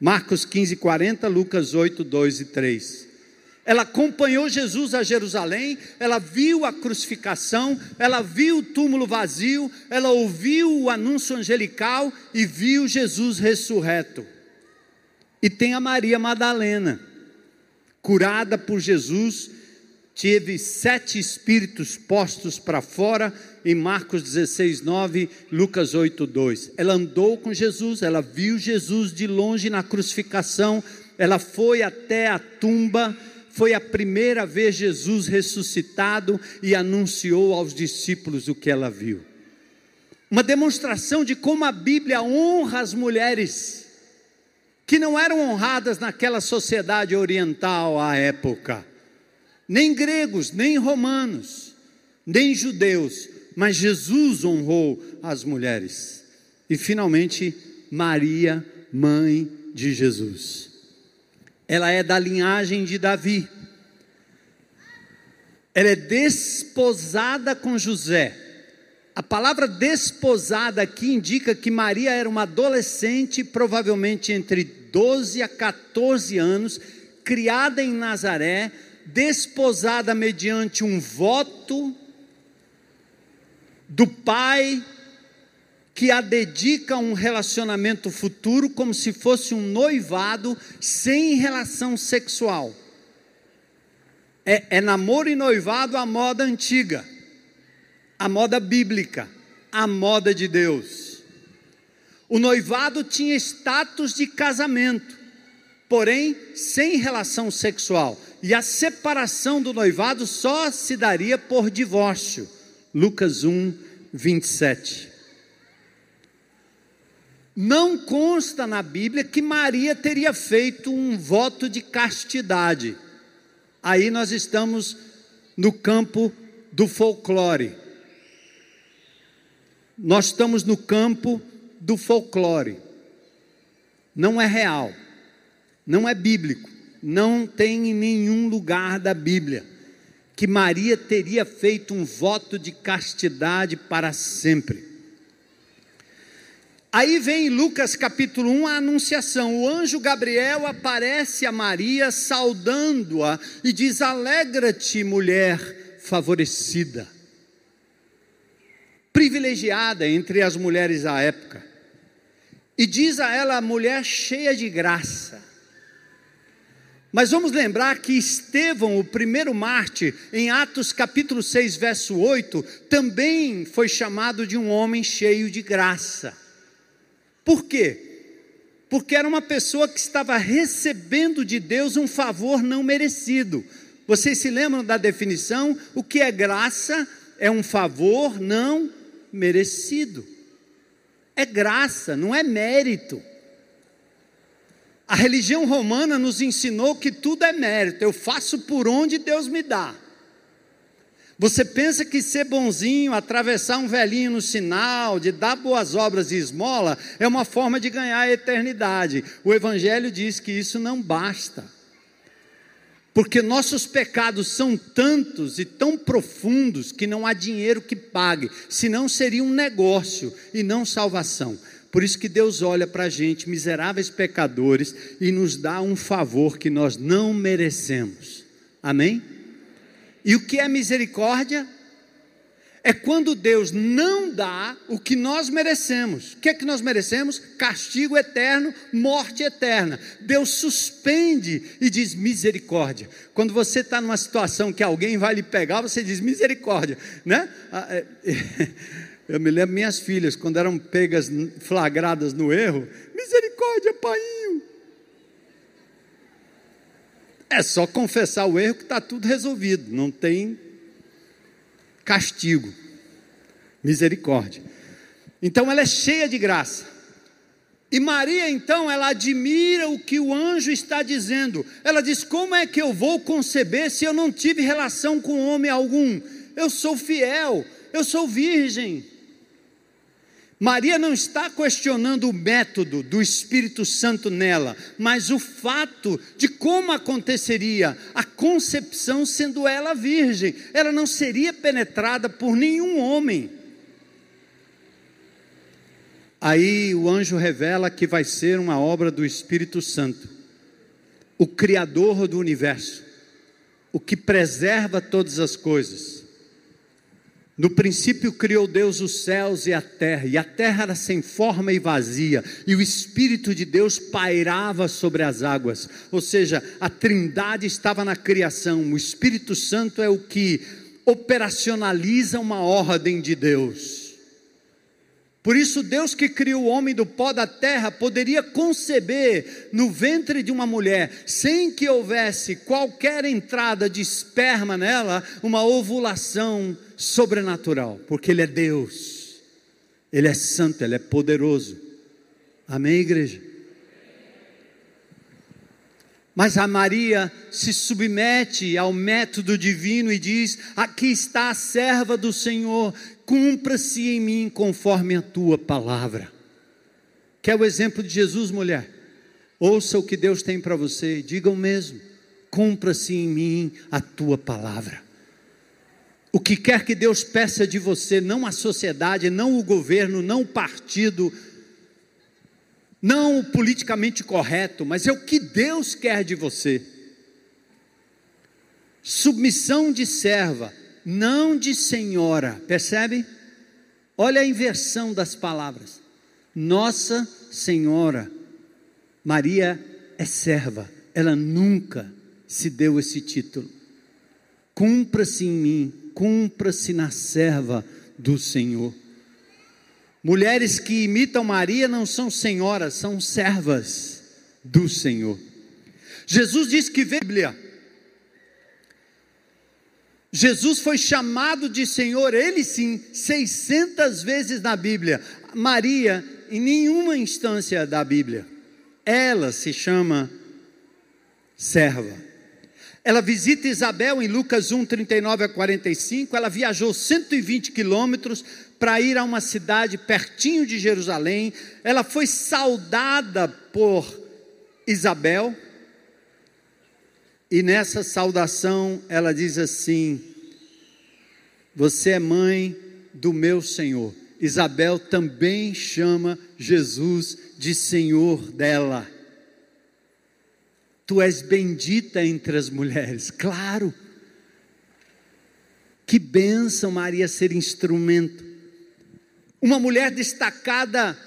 Marcos 15, 40, Lucas 8, 2 e 3. Ela acompanhou Jesus a Jerusalém, ela viu a crucificação, ela viu o túmulo vazio, ela ouviu o anúncio angelical e viu Jesus ressurreto. E tem a Maria Madalena, curada por Jesus teve sete espíritos postos para fora, em Marcos 16, 9, Lucas 8, 2. Ela andou com Jesus, ela viu Jesus de longe na crucificação, ela foi até a tumba, foi a primeira vez Jesus ressuscitado e anunciou aos discípulos o que ela viu. Uma demonstração de como a Bíblia honra as mulheres que não eram honradas naquela sociedade oriental à época nem gregos, nem romanos, nem judeus, mas Jesus honrou as mulheres. E finalmente, Maria, mãe de Jesus. Ela é da linhagem de Davi. Ela é desposada com José. A palavra desposada aqui indica que Maria era uma adolescente, provavelmente entre 12 a 14 anos, criada em Nazaré, desposada mediante um voto do pai que a dedica a um relacionamento futuro como se fosse um noivado sem relação sexual. É, é namoro e noivado a moda antiga, a moda bíblica, a moda de Deus. O noivado tinha status de casamento, porém sem relação sexual e a separação do noivado só se daria por divórcio. Lucas 1, 27. não consta na Bíblia que Maria teria feito um voto de castidade. Aí nós estamos no campo do folclore. Nós estamos no campo do folclore. Não é real, não é bíblico, não tem em nenhum lugar da Bíblia que Maria teria feito um voto de castidade para sempre. Aí vem Lucas capítulo 1 a anunciação. O anjo Gabriel aparece a Maria saudando-a e diz: Alegra-te, mulher favorecida, privilegiada entre as mulheres da época. E diz a ela, mulher cheia de graça. Mas vamos lembrar que Estevão, o primeiro mártir, em Atos capítulo 6, verso 8, também foi chamado de um homem cheio de graça. Por quê? Porque era uma pessoa que estava recebendo de Deus um favor não merecido. Vocês se lembram da definição? O que é graça? É um favor não merecido. É graça, não é mérito. A religião romana nos ensinou que tudo é mérito, eu faço por onde Deus me dá. Você pensa que ser bonzinho, atravessar um velhinho no sinal, de dar boas obras e esmola, é uma forma de ganhar a eternidade. O Evangelho diz que isso não basta. Porque nossos pecados são tantos e tão profundos que não há dinheiro que pague, senão seria um negócio e não salvação. Por isso que Deus olha para a gente, miseráveis pecadores, e nos dá um favor que nós não merecemos. Amém? E o que é misericórdia? É quando Deus não dá o que nós merecemos. O que é que nós merecemos? Castigo eterno, morte eterna. Deus suspende e diz misericórdia. Quando você está numa situação que alguém vai lhe pegar, você diz misericórdia, né? Eu me lembro minhas filhas, quando eram pegas, flagradas no erro, misericórdia, painho. É só confessar o erro que está tudo resolvido, não tem castigo. Misericórdia. Então ela é cheia de graça. E Maria, então, ela admira o que o anjo está dizendo. Ela diz: Como é que eu vou conceber se eu não tive relação com homem algum? Eu sou fiel, eu sou virgem. Maria não está questionando o método do Espírito Santo nela, mas o fato de como aconteceria a concepção sendo ela virgem. Ela não seria penetrada por nenhum homem. Aí o anjo revela que vai ser uma obra do Espírito Santo, o Criador do universo, o que preserva todas as coisas no princípio criou Deus os céus e a terra, e a terra era sem forma e vazia, e o Espírito de Deus pairava sobre as águas, ou seja, a trindade estava na criação, o Espírito Santo é o que operacionaliza uma ordem de Deus. Por isso, Deus que criou o homem do pó da terra poderia conceber no ventre de uma mulher, sem que houvesse qualquer entrada de esperma nela, uma ovulação sobrenatural, porque Ele é Deus, Ele é santo, Ele é poderoso. Amém, igreja? Mas a Maria se submete ao método divino e diz: Aqui está a serva do Senhor, cumpra-se em mim conforme a tua palavra. Quer o exemplo de Jesus, mulher? Ouça o que Deus tem para você, diga o mesmo. Cumpra-se em mim a tua palavra. O que quer que Deus peça de você, não a sociedade, não o governo, não o partido, não o politicamente correto, mas é o que Deus quer de você. Submissão de serva, não de senhora, percebe? Olha a inversão das palavras. Nossa Senhora, Maria é serva, ela nunca se deu esse título. Cumpra-se em mim, cumpra-se na serva do Senhor. Mulheres que imitam Maria não são senhoras, são servas do Senhor. Jesus diz que vê Bíblia Jesus foi chamado de Senhor, ele sim, 600 vezes na Bíblia. Maria em nenhuma instância da Bíblia. Ela se chama serva. Ela visita Isabel em Lucas 1, 39 a 45. Ela viajou 120 quilômetros para ir a uma cidade pertinho de Jerusalém. Ela foi saudada por Isabel. E nessa saudação ela diz assim: Você é mãe do meu Senhor. Isabel também chama Jesus de Senhor dela. Tu és bendita entre as mulheres. Claro. Que bênção, Maria, ser instrumento. Uma mulher destacada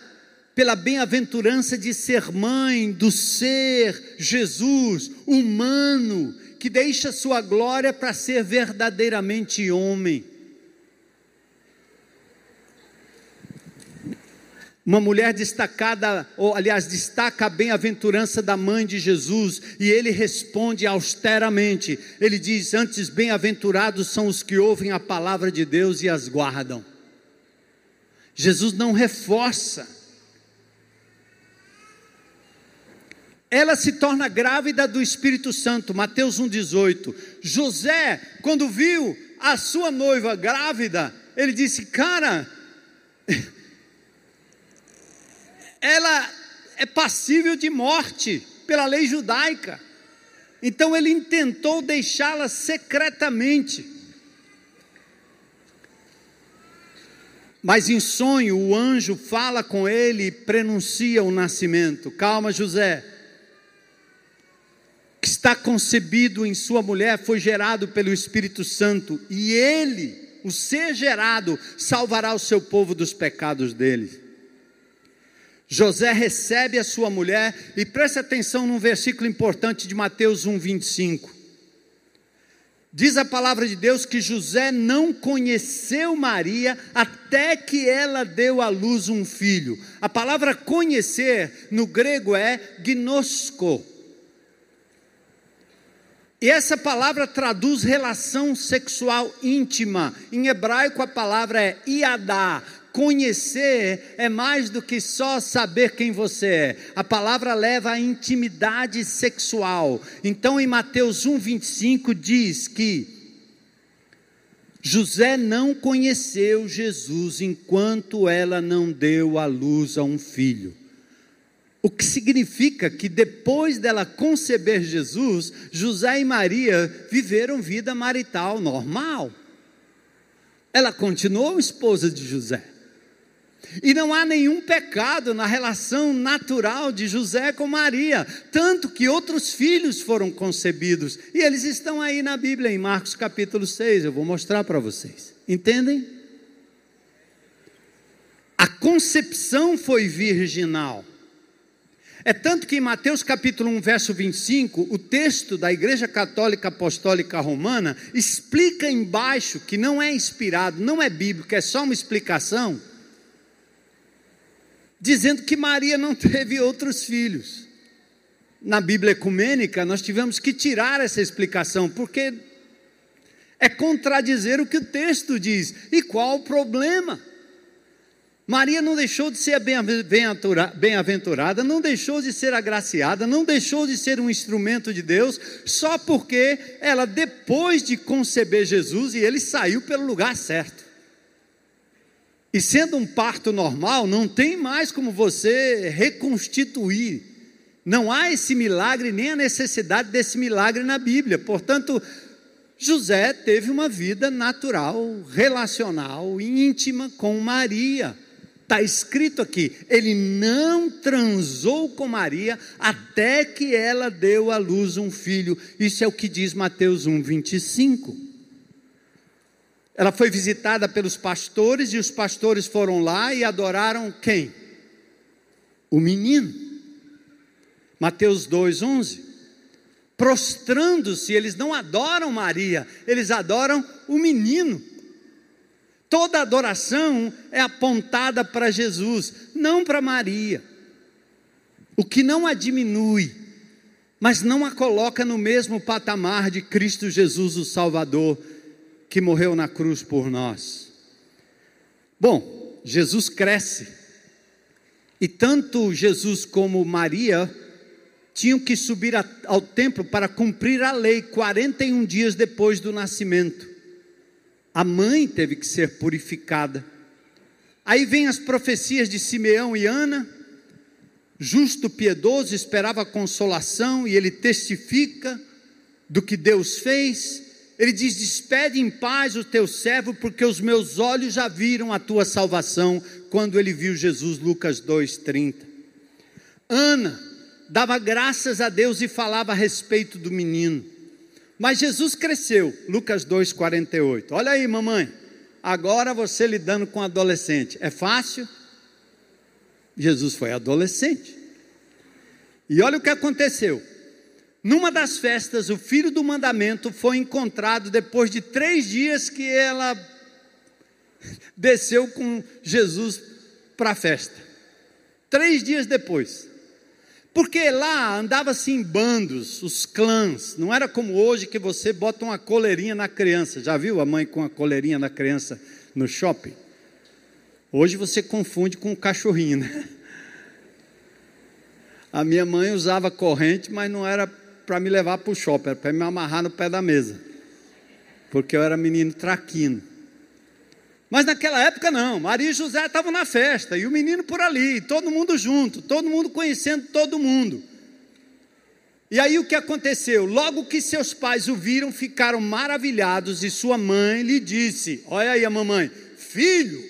pela bem-aventurança de ser mãe do ser Jesus, humano, que deixa sua glória para ser verdadeiramente homem. Uma mulher destacada, ou aliás, destaca a bem-aventurança da mãe de Jesus, e ele responde austeramente: ele diz: Antes, bem-aventurados são os que ouvem a palavra de Deus e as guardam. Jesus não reforça. Ela se torna grávida do Espírito Santo, Mateus 1,18. José, quando viu a sua noiva grávida, ele disse: Cara, ela é passível de morte pela lei judaica. Então ele intentou deixá-la secretamente. Mas em sonho, o anjo fala com ele e prenuncia o nascimento. Calma, José. Que está concebido em sua mulher foi gerado pelo Espírito Santo, e ele, o ser gerado, salvará o seu povo dos pecados dele. José recebe a sua mulher e preste atenção num versículo importante de Mateus 1, 25. Diz a palavra de Deus que José não conheceu Maria até que ela deu à luz um filho. A palavra conhecer no grego é gnosko. E essa palavra traduz relação sexual íntima. Em hebraico a palavra é iadá, Conhecer é mais do que só saber quem você é. A palavra leva à intimidade sexual. Então, em Mateus 1,25 diz que José não conheceu Jesus enquanto ela não deu à luz a um filho. O que significa que depois dela conceber Jesus, José e Maria viveram vida marital normal. Ela continuou esposa de José. E não há nenhum pecado na relação natural de José com Maria, tanto que outros filhos foram concebidos, e eles estão aí na Bíblia, em Marcos capítulo 6, eu vou mostrar para vocês. Entendem? A concepção foi virginal. É tanto que em Mateus capítulo 1, verso 25, o texto da Igreja Católica Apostólica Romana explica embaixo que não é inspirado, não é bíblico, é só uma explicação dizendo que Maria não teve outros filhos. Na Bíblia ecumênica, nós tivemos que tirar essa explicação, porque é contradizer o que o texto diz. E qual o problema? Maria não deixou de ser bem-aventurada, não deixou de ser agraciada, não deixou de ser um instrumento de Deus, só porque ela, depois de conceber Jesus, e ele saiu pelo lugar certo. E sendo um parto normal, não tem mais como você reconstituir. Não há esse milagre, nem a necessidade desse milagre na Bíblia. Portanto, José teve uma vida natural, relacional, íntima com Maria. Está escrito aqui: ele não transou com Maria até que ela deu à luz um filho. Isso é o que diz Mateus 1, 25. Ela foi visitada pelos pastores e os pastores foram lá e adoraram quem? O menino. Mateus 2:11. Prostrando-se, eles não adoram Maria, eles adoram o menino. Toda adoração é apontada para Jesus, não para Maria. O que não a diminui, mas não a coloca no mesmo patamar de Cristo Jesus, o Salvador que morreu na cruz por nós. Bom, Jesus cresce. E tanto Jesus como Maria tinham que subir ao templo para cumprir a lei 41 dias depois do nascimento. A mãe teve que ser purificada. Aí vem as profecias de Simeão e Ana. Justo, piedoso, esperava consolação e ele testifica do que Deus fez. Ele diz: Despede em paz o teu servo, porque os meus olhos já viram a tua salvação. Quando ele viu Jesus, Lucas 2,30. Ana dava graças a Deus e falava a respeito do menino. Mas Jesus cresceu, Lucas 2,48. Olha aí, mamãe. Agora você lidando com adolescente. É fácil? Jesus foi adolescente. E olha o que aconteceu. Numa das festas, o filho do mandamento foi encontrado depois de três dias que ela desceu com Jesus para a festa. Três dias depois. Porque lá andava-se em bandos, os clãs. Não era como hoje que você bota uma coleirinha na criança. Já viu a mãe com a coleirinha na criança no shopping? Hoje você confunde com um cachorrinho, né? A minha mãe usava corrente, mas não era para me levar para o shopping, era para me amarrar no pé da mesa, porque eu era menino traquino. Mas naquela época não, Maria e José estavam na festa, e o menino por ali, todo mundo junto, todo mundo conhecendo todo mundo. E aí o que aconteceu? Logo que seus pais o viram, ficaram maravilhados, e sua mãe lhe disse: Olha aí a mamãe, filho,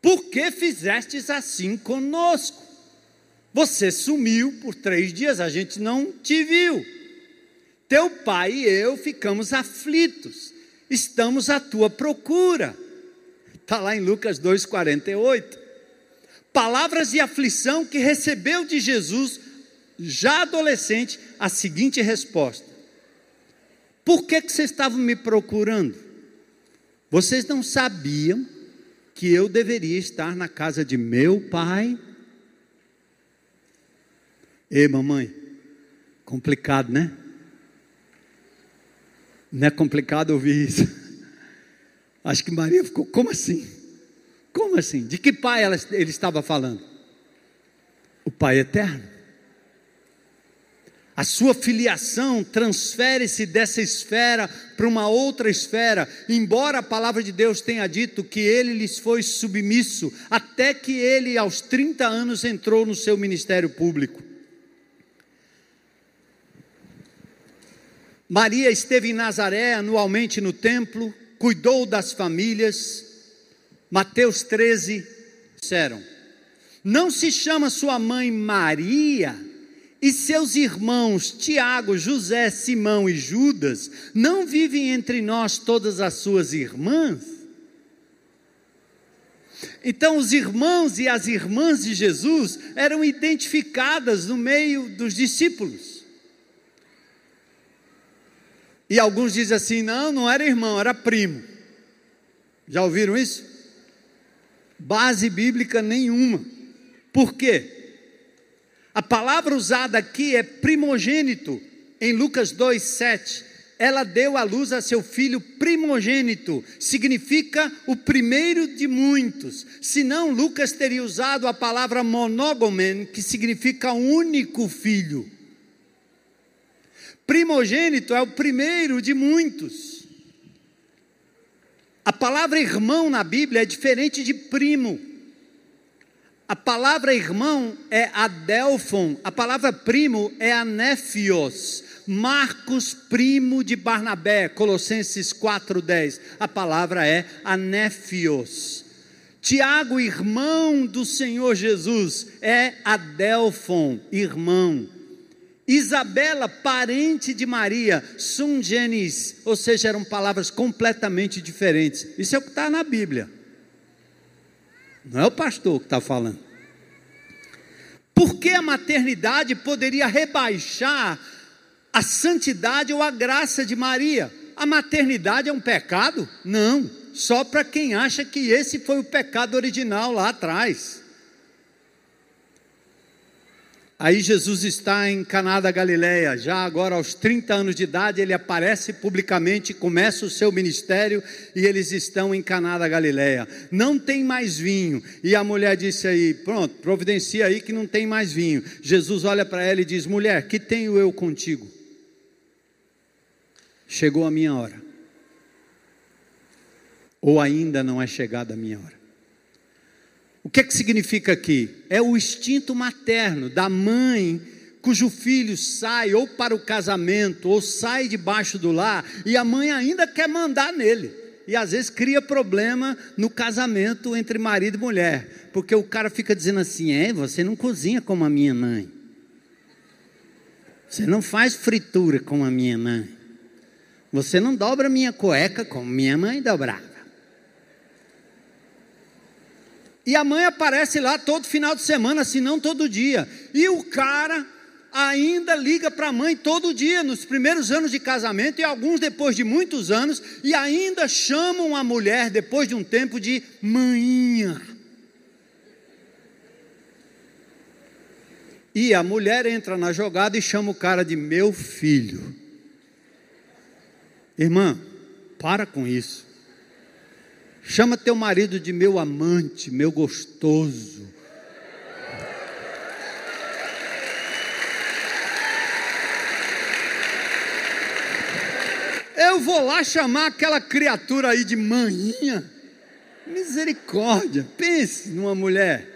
por que fizestes assim conosco? Você sumiu por três dias, a gente não te viu. Teu pai e eu ficamos aflitos, estamos à tua procura. Está lá em Lucas 2,48. Palavras de aflição que recebeu de Jesus, já adolescente, a seguinte resposta: Por que, que vocês estavam me procurando? Vocês não sabiam que eu deveria estar na casa de meu pai? Ei, mamãe, complicado, né? Não é complicado ouvir isso. Acho que Maria ficou, como assim? Como assim? De que pai ela, ele estava falando? O Pai eterno. A sua filiação transfere-se dessa esfera para uma outra esfera, embora a palavra de Deus tenha dito que ele lhes foi submisso, até que ele, aos 30 anos, entrou no seu ministério público. Maria esteve em Nazaré anualmente no templo, cuidou das famílias. Mateus 13 disseram: Não se chama sua mãe Maria e seus irmãos Tiago, José, Simão e Judas não vivem entre nós todas as suas irmãs? Então, os irmãos e as irmãs de Jesus eram identificadas no meio dos discípulos. E alguns dizem assim: não, não era irmão, era primo. Já ouviram isso? Base bíblica nenhuma. Por quê? A palavra usada aqui é primogênito, em Lucas 2, 7. Ela deu à luz a seu filho primogênito, significa o primeiro de muitos. Senão, Lucas teria usado a palavra monógomen, que significa único filho. Primogênito é o primeiro de muitos. A palavra irmão na Bíblia é diferente de primo. A palavra irmão é adelfon, a palavra primo é anéfios. Marcos, primo de Barnabé, Colossenses 4,10. A palavra é anéfios. Tiago, irmão do Senhor Jesus, é adelfon, irmão. Isabela, parente de Maria, sungenis, ou seja, eram palavras completamente diferentes. Isso é o que está na Bíblia. Não é o pastor que está falando. Por que a maternidade poderia rebaixar a santidade ou a graça de Maria? A maternidade é um pecado? Não, só para quem acha que esse foi o pecado original lá atrás. Aí Jesus está em Caná da Galileia, já agora aos 30 anos de idade, ele aparece publicamente, começa o seu ministério e eles estão em Caná da Galileia. Não tem mais vinho. E a mulher disse aí: "Pronto, providencia aí que não tem mais vinho". Jesus olha para ela e diz: "Mulher, que tenho eu contigo? Chegou a minha hora. Ou ainda não é chegada a minha hora?" O que, é que significa aqui? É o instinto materno da mãe cujo filho sai ou para o casamento ou sai debaixo do lar e a mãe ainda quer mandar nele. E às vezes cria problema no casamento entre marido e mulher, porque o cara fica dizendo assim: "É, você não cozinha como a minha mãe. Você não faz fritura como a minha mãe. Você não dobra minha cueca como minha mãe dobrava." E a mãe aparece lá todo final de semana, se não todo dia. E o cara ainda liga para a mãe todo dia, nos primeiros anos de casamento e alguns depois de muitos anos, e ainda chamam a mulher, depois de um tempo, de manhinha. E a mulher entra na jogada e chama o cara de meu filho. Irmã, para com isso. Chama teu marido de meu amante, meu gostoso. Eu vou lá chamar aquela criatura aí de manhinha. Misericórdia, pense numa mulher.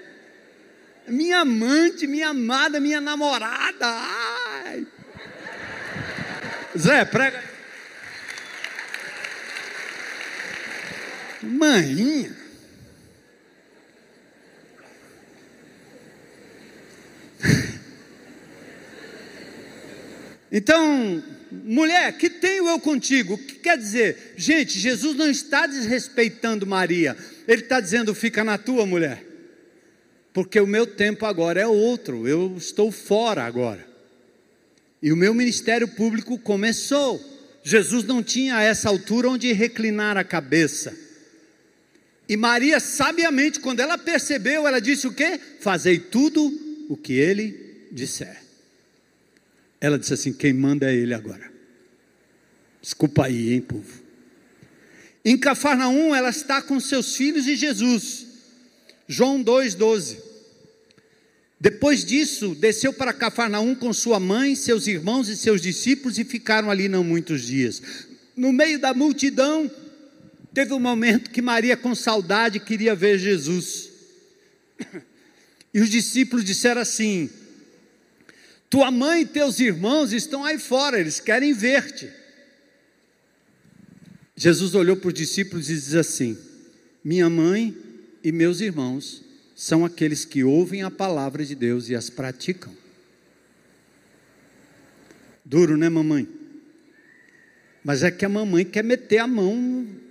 Minha amante, minha amada, minha namorada. Ai. Zé, prega Maninha. Então, mulher, que tenho eu contigo? O que quer dizer? Gente, Jesus não está desrespeitando Maria. Ele está dizendo, fica na tua mulher. Porque o meu tempo agora é outro. Eu estou fora agora. E o meu ministério público começou. Jesus não tinha a essa altura onde reclinar a cabeça. E Maria, sabiamente, quando ela percebeu, ela disse o quê? Fazei tudo o que ele disser. Ela disse assim: quem manda é ele agora. Desculpa aí, hein, povo. Em Cafarnaum, ela está com seus filhos e Jesus. João 2,12. Depois disso, desceu para Cafarnaum com sua mãe, seus irmãos e seus discípulos e ficaram ali não muitos dias. No meio da multidão, Teve um momento que Maria, com saudade, queria ver Jesus. E os discípulos disseram assim: Tua mãe e teus irmãos estão aí fora, eles querem ver-te. Jesus olhou para os discípulos e diz assim: Minha mãe e meus irmãos são aqueles que ouvem a palavra de Deus e as praticam. Duro, né, mamãe? Mas é que a mamãe quer meter a mão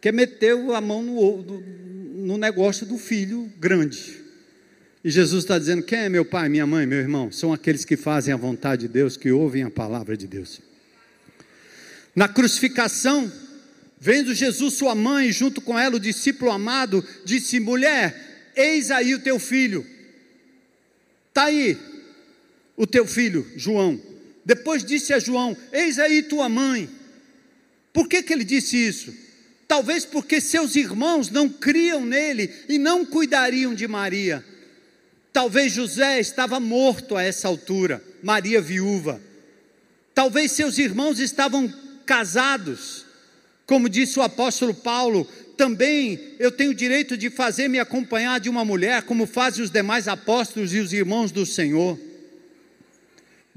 que meteu a mão no, no negócio do filho grande. E Jesus está dizendo: quem é meu pai, minha mãe, meu irmão? São aqueles que fazem a vontade de Deus, que ouvem a palavra de Deus. Na crucificação, vendo Jesus, sua mãe, junto com ela, o discípulo amado, disse: mulher, eis aí o teu filho. Está aí o teu filho, João. Depois disse a João: Eis aí tua mãe. Por que, que ele disse isso? Talvez porque seus irmãos não criam nele e não cuidariam de Maria. Talvez José estava morto a essa altura, Maria viúva. Talvez seus irmãos estavam casados. Como disse o apóstolo Paulo, também eu tenho direito de fazer-me acompanhar de uma mulher, como fazem os demais apóstolos e os irmãos do Senhor.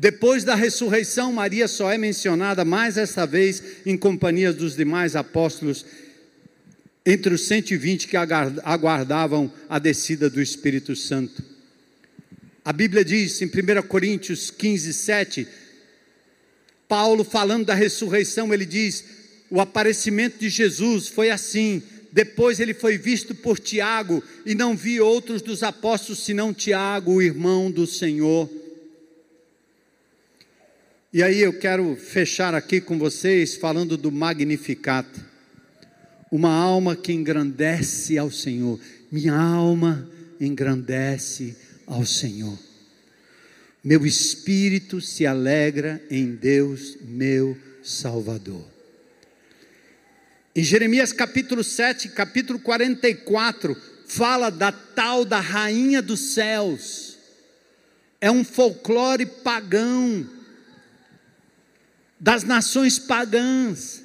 Depois da ressurreição, Maria só é mencionada mais esta vez em companhia dos demais apóstolos entre os 120 que aguardavam a descida do Espírito Santo. A Bíblia diz em 1 Coríntios 15, 7, Paulo falando da ressurreição, ele diz: o aparecimento de Jesus foi assim. Depois ele foi visto por Tiago, e não vi outros dos apóstolos senão Tiago, o irmão do Senhor. E aí eu quero fechar aqui com vocês falando do Magnificat uma alma que engrandece ao Senhor. Minha alma engrandece ao Senhor. Meu espírito se alegra em Deus, meu Salvador. Em Jeremias capítulo 7, capítulo 44, fala da tal da rainha dos céus. É um folclore pagão das nações pagãs.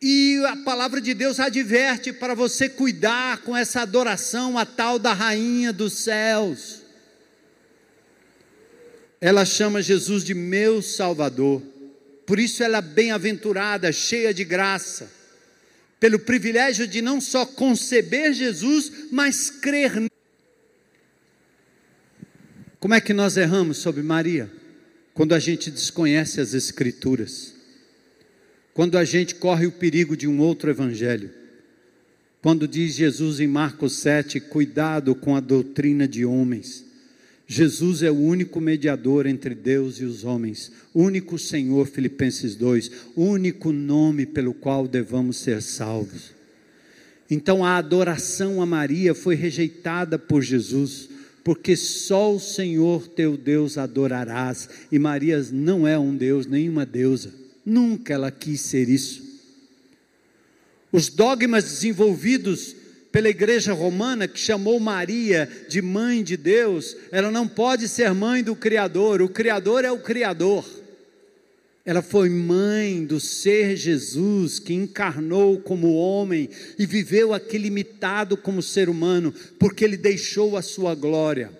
E a palavra de Deus adverte para você cuidar com essa adoração a tal da rainha dos céus. Ela chama Jesus de meu Salvador. Por isso ela é bem-aventurada, cheia de graça, pelo privilégio de não só conceber Jesus, mas crer. Como é que nós erramos sobre Maria? Quando a gente desconhece as Escrituras, quando a gente corre o perigo de um outro evangelho, quando diz Jesus em Marcos 7: cuidado com a doutrina de homens Jesus é o único mediador entre Deus e os homens, único Senhor, Filipenses 2, único nome pelo qual devamos ser salvos. Então a adoração a Maria foi rejeitada por Jesus, porque só o Senhor teu Deus adorarás, e Maria não é um Deus, nem uma deusa, nunca ela quis ser isso. Os dogmas desenvolvidos pela igreja romana que chamou Maria de mãe de Deus, ela não pode ser mãe do Criador, o Criador é o Criador. Ela foi mãe do ser Jesus que encarnou como homem e viveu aqui limitado como ser humano, porque ele deixou a sua glória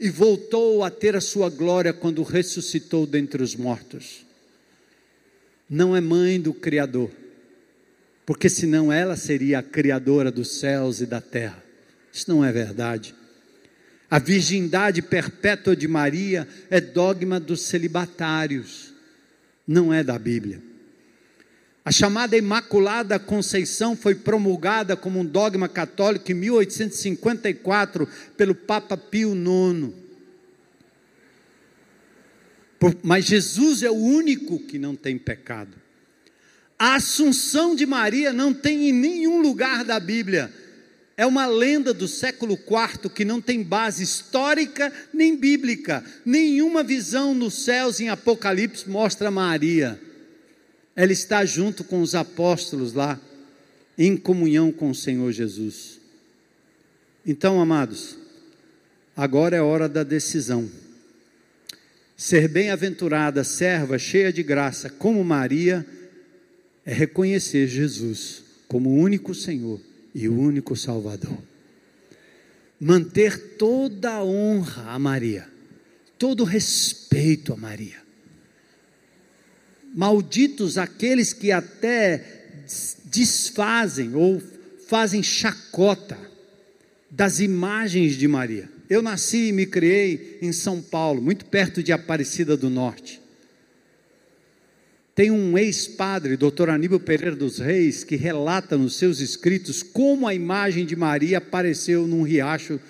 e voltou a ter a sua glória quando ressuscitou dentre os mortos. Não é mãe do Criador porque senão ela seria a criadora dos céus e da terra. Isso não é verdade. A virgindade perpétua de Maria é dogma dos celibatários, não é da Bíblia. A chamada Imaculada Conceição foi promulgada como um dogma católico em 1854 pelo Papa Pio IX. Mas Jesus é o único que não tem pecado. A assunção de Maria não tem em nenhum lugar da Bíblia. É uma lenda do século IV que não tem base histórica nem bíblica. Nenhuma visão nos céus em Apocalipse mostra Maria. Ela está junto com os apóstolos lá, em comunhão com o Senhor Jesus. Então, amados, agora é hora da decisão. Ser bem-aventurada, serva, cheia de graça, como Maria é reconhecer Jesus como o único Senhor e o único Salvador. Manter toda a honra a Maria, todo o respeito a Maria. Malditos aqueles que até desfazem ou fazem chacota das imagens de Maria. Eu nasci e me criei em São Paulo, muito perto de Aparecida do Norte. Tem um ex-padre, doutor Aníbal Pereira dos Reis, que relata nos seus escritos como a imagem de Maria apareceu num riacho.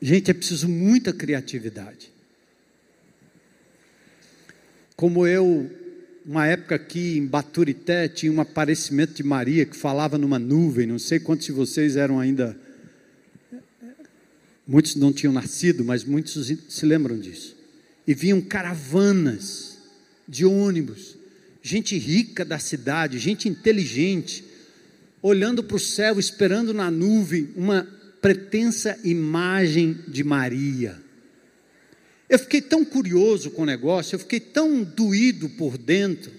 Gente, é preciso muita criatividade. Como eu, uma época aqui em Baturité, tinha um aparecimento de Maria que falava numa nuvem, não sei quantos de vocês eram ainda. Muitos não tinham nascido, mas muitos se lembram disso e vinham caravanas de ônibus, gente rica da cidade, gente inteligente, olhando para o céu, esperando na nuvem uma pretensa imagem de Maria. Eu fiquei tão curioso com o negócio, eu fiquei tão doído por dentro,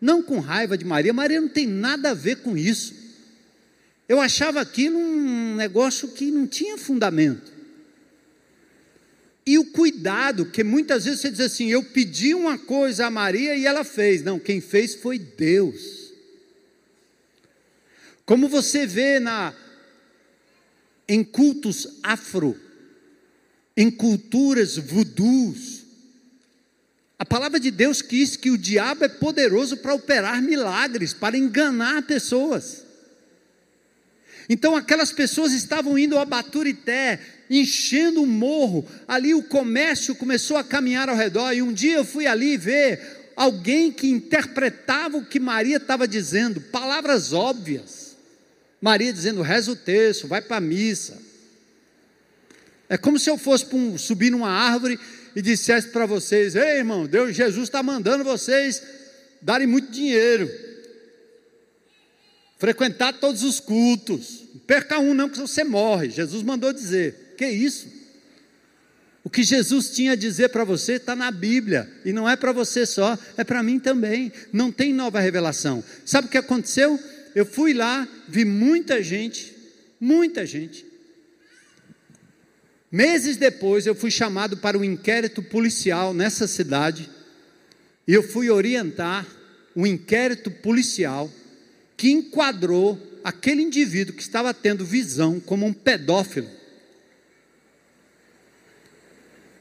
não com raiva de Maria, Maria não tem nada a ver com isso. Eu achava aquilo um negócio que não tinha fundamento. E o cuidado, que muitas vezes você diz assim: eu pedi uma coisa a Maria e ela fez. Não, quem fez foi Deus. Como você vê na em cultos afro, em culturas voodoos, a palavra de Deus diz que o diabo é poderoso para operar milagres, para enganar pessoas. Então aquelas pessoas estavam indo a Baturité, enchendo o morro. Ali o comércio começou a caminhar ao redor. E um dia eu fui ali ver alguém que interpretava o que Maria estava dizendo, palavras óbvias. Maria dizendo: reza o texto, vai para a missa. É como se eu fosse um, subir numa árvore e dissesse para vocês: Ei, irmão, Deus, Jesus está mandando vocês darem muito dinheiro, frequentar todos os cultos, perca um não, que você morre. Jesus mandou dizer: Que isso? O que Jesus tinha a dizer para você está na Bíblia, e não é para você só, é para mim também. Não tem nova revelação. Sabe o que aconteceu? Eu fui lá, vi muita gente, muita gente. Meses depois, eu fui chamado para um inquérito policial nessa cidade, e eu fui orientar um inquérito policial que enquadrou aquele indivíduo que estava tendo visão como um pedófilo.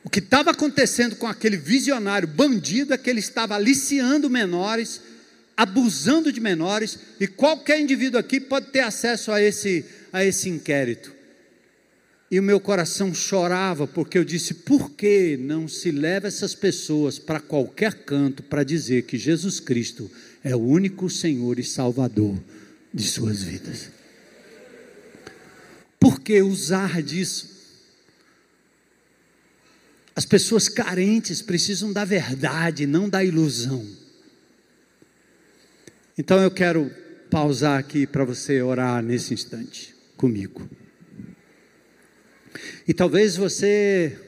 O que estava acontecendo com aquele visionário bandido é que ele estava aliciando menores, abusando de menores, e qualquer indivíduo aqui pode ter acesso a esse, a esse inquérito. E o meu coração chorava, porque eu disse: por que não se leva essas pessoas para qualquer canto para dizer que Jesus Cristo é o único Senhor e Salvador de suas vidas? Por que usar disso? As pessoas carentes precisam da verdade, não da ilusão. Então eu quero pausar aqui para você orar nesse instante comigo. E talvez você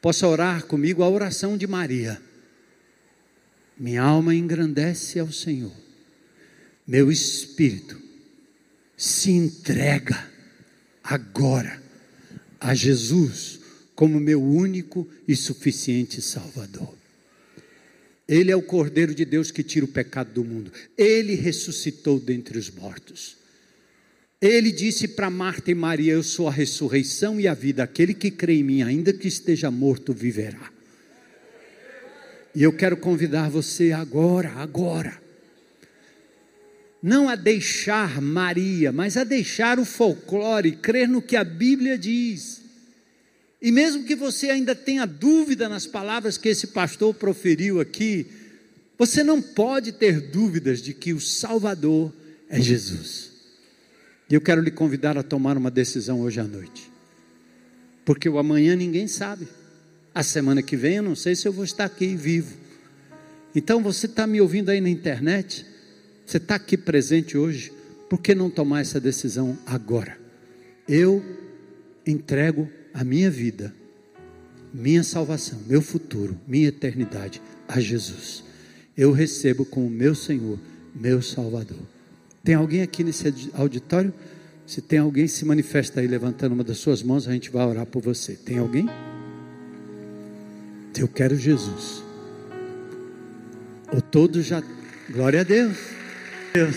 possa orar comigo a oração de Maria. Minha alma engrandece ao Senhor, meu espírito se entrega agora a Jesus como meu único e suficiente Salvador. Ele é o Cordeiro de Deus que tira o pecado do mundo. Ele ressuscitou dentre os mortos. Ele disse para Marta e Maria: Eu sou a ressurreição e a vida. Aquele que crê em mim, ainda que esteja morto, viverá. E eu quero convidar você agora, agora, não a deixar Maria, mas a deixar o folclore, crer no que a Bíblia diz. E mesmo que você ainda tenha dúvida nas palavras que esse pastor proferiu aqui, você não pode ter dúvidas de que o Salvador é Jesus. E eu quero lhe convidar a tomar uma decisão hoje à noite, porque o amanhã ninguém sabe. A semana que vem eu não sei se eu vou estar aqui vivo. Então você está me ouvindo aí na internet? Você está aqui presente hoje, por que não tomar essa decisão agora? Eu entrego a minha vida, minha salvação, meu futuro, minha eternidade a Jesus. Eu recebo como meu Senhor, meu Salvador. Tem alguém aqui nesse auditório? Se tem alguém, se manifesta aí levantando uma das suas mãos, a gente vai orar por você. Tem alguém? Eu quero Jesus. Ou todos já. Glória a Deus. Deus.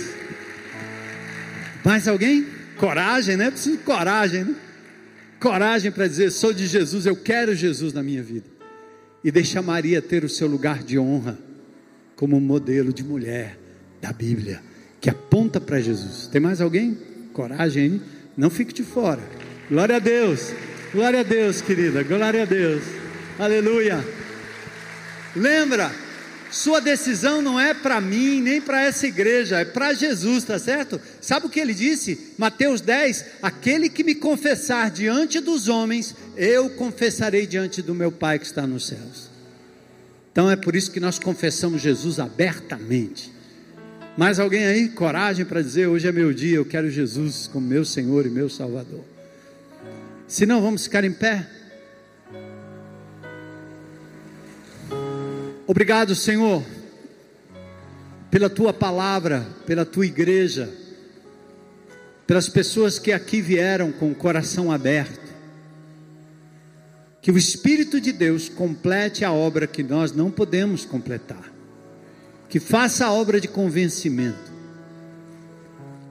Mais alguém? Coragem, né? Preciso de coragem, né? Coragem para dizer: sou de Jesus, eu quero Jesus na minha vida. E deixar Maria ter o seu lugar de honra como modelo de mulher da Bíblia, que aponta para Jesus. Tem mais alguém? Coragem, hein? Não fique de fora. Glória a Deus. Glória a Deus, querida. Glória a Deus. Aleluia. Lembra? Sua decisão não é para mim, nem para essa igreja, é para Jesus, tá certo? Sabe o que ele disse? Mateus 10: Aquele que me confessar diante dos homens, eu confessarei diante do meu Pai que está nos céus. Então é por isso que nós confessamos Jesus abertamente. Mais alguém aí? Coragem para dizer: Hoje é meu dia, eu quero Jesus como meu Senhor e meu Salvador. Se não, vamos ficar em pé. Obrigado, Senhor, pela tua palavra, pela tua igreja, pelas pessoas que aqui vieram com o coração aberto. Que o Espírito de Deus complete a obra que nós não podemos completar. Que faça a obra de convencimento.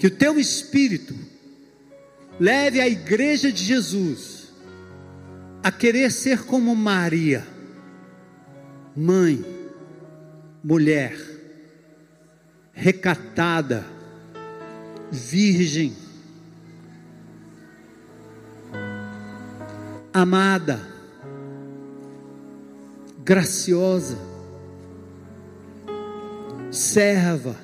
Que o teu Espírito leve a igreja de Jesus a querer ser como Maria mãe, mulher, recatada, virgem, amada, graciosa, serva,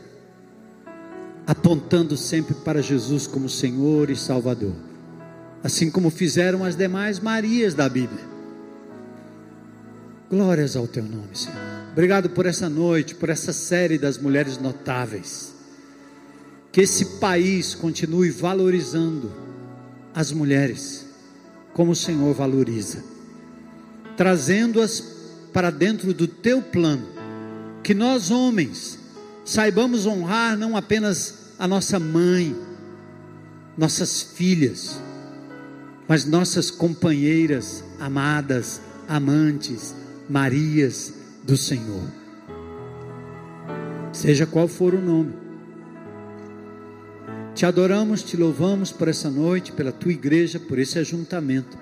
apontando sempre para Jesus como Senhor e Salvador. assim como fizeram as demais Marias da Bíblia. Glórias ao teu nome, Senhor. Obrigado por essa noite, por essa série das mulheres notáveis. Que esse país continue valorizando as mulheres como o Senhor valoriza, trazendo-as para dentro do teu plano. Que nós, homens, saibamos honrar não apenas a nossa mãe, nossas filhas, mas nossas companheiras amadas, amantes, Marias do Senhor. Seja qual for o nome. Te adoramos, te louvamos por essa noite, pela tua igreja, por esse ajuntamento.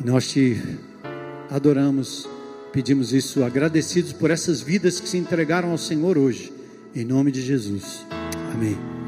E nós te adoramos, pedimos isso agradecidos por essas vidas que se entregaram ao Senhor hoje, em nome de Jesus. Amém.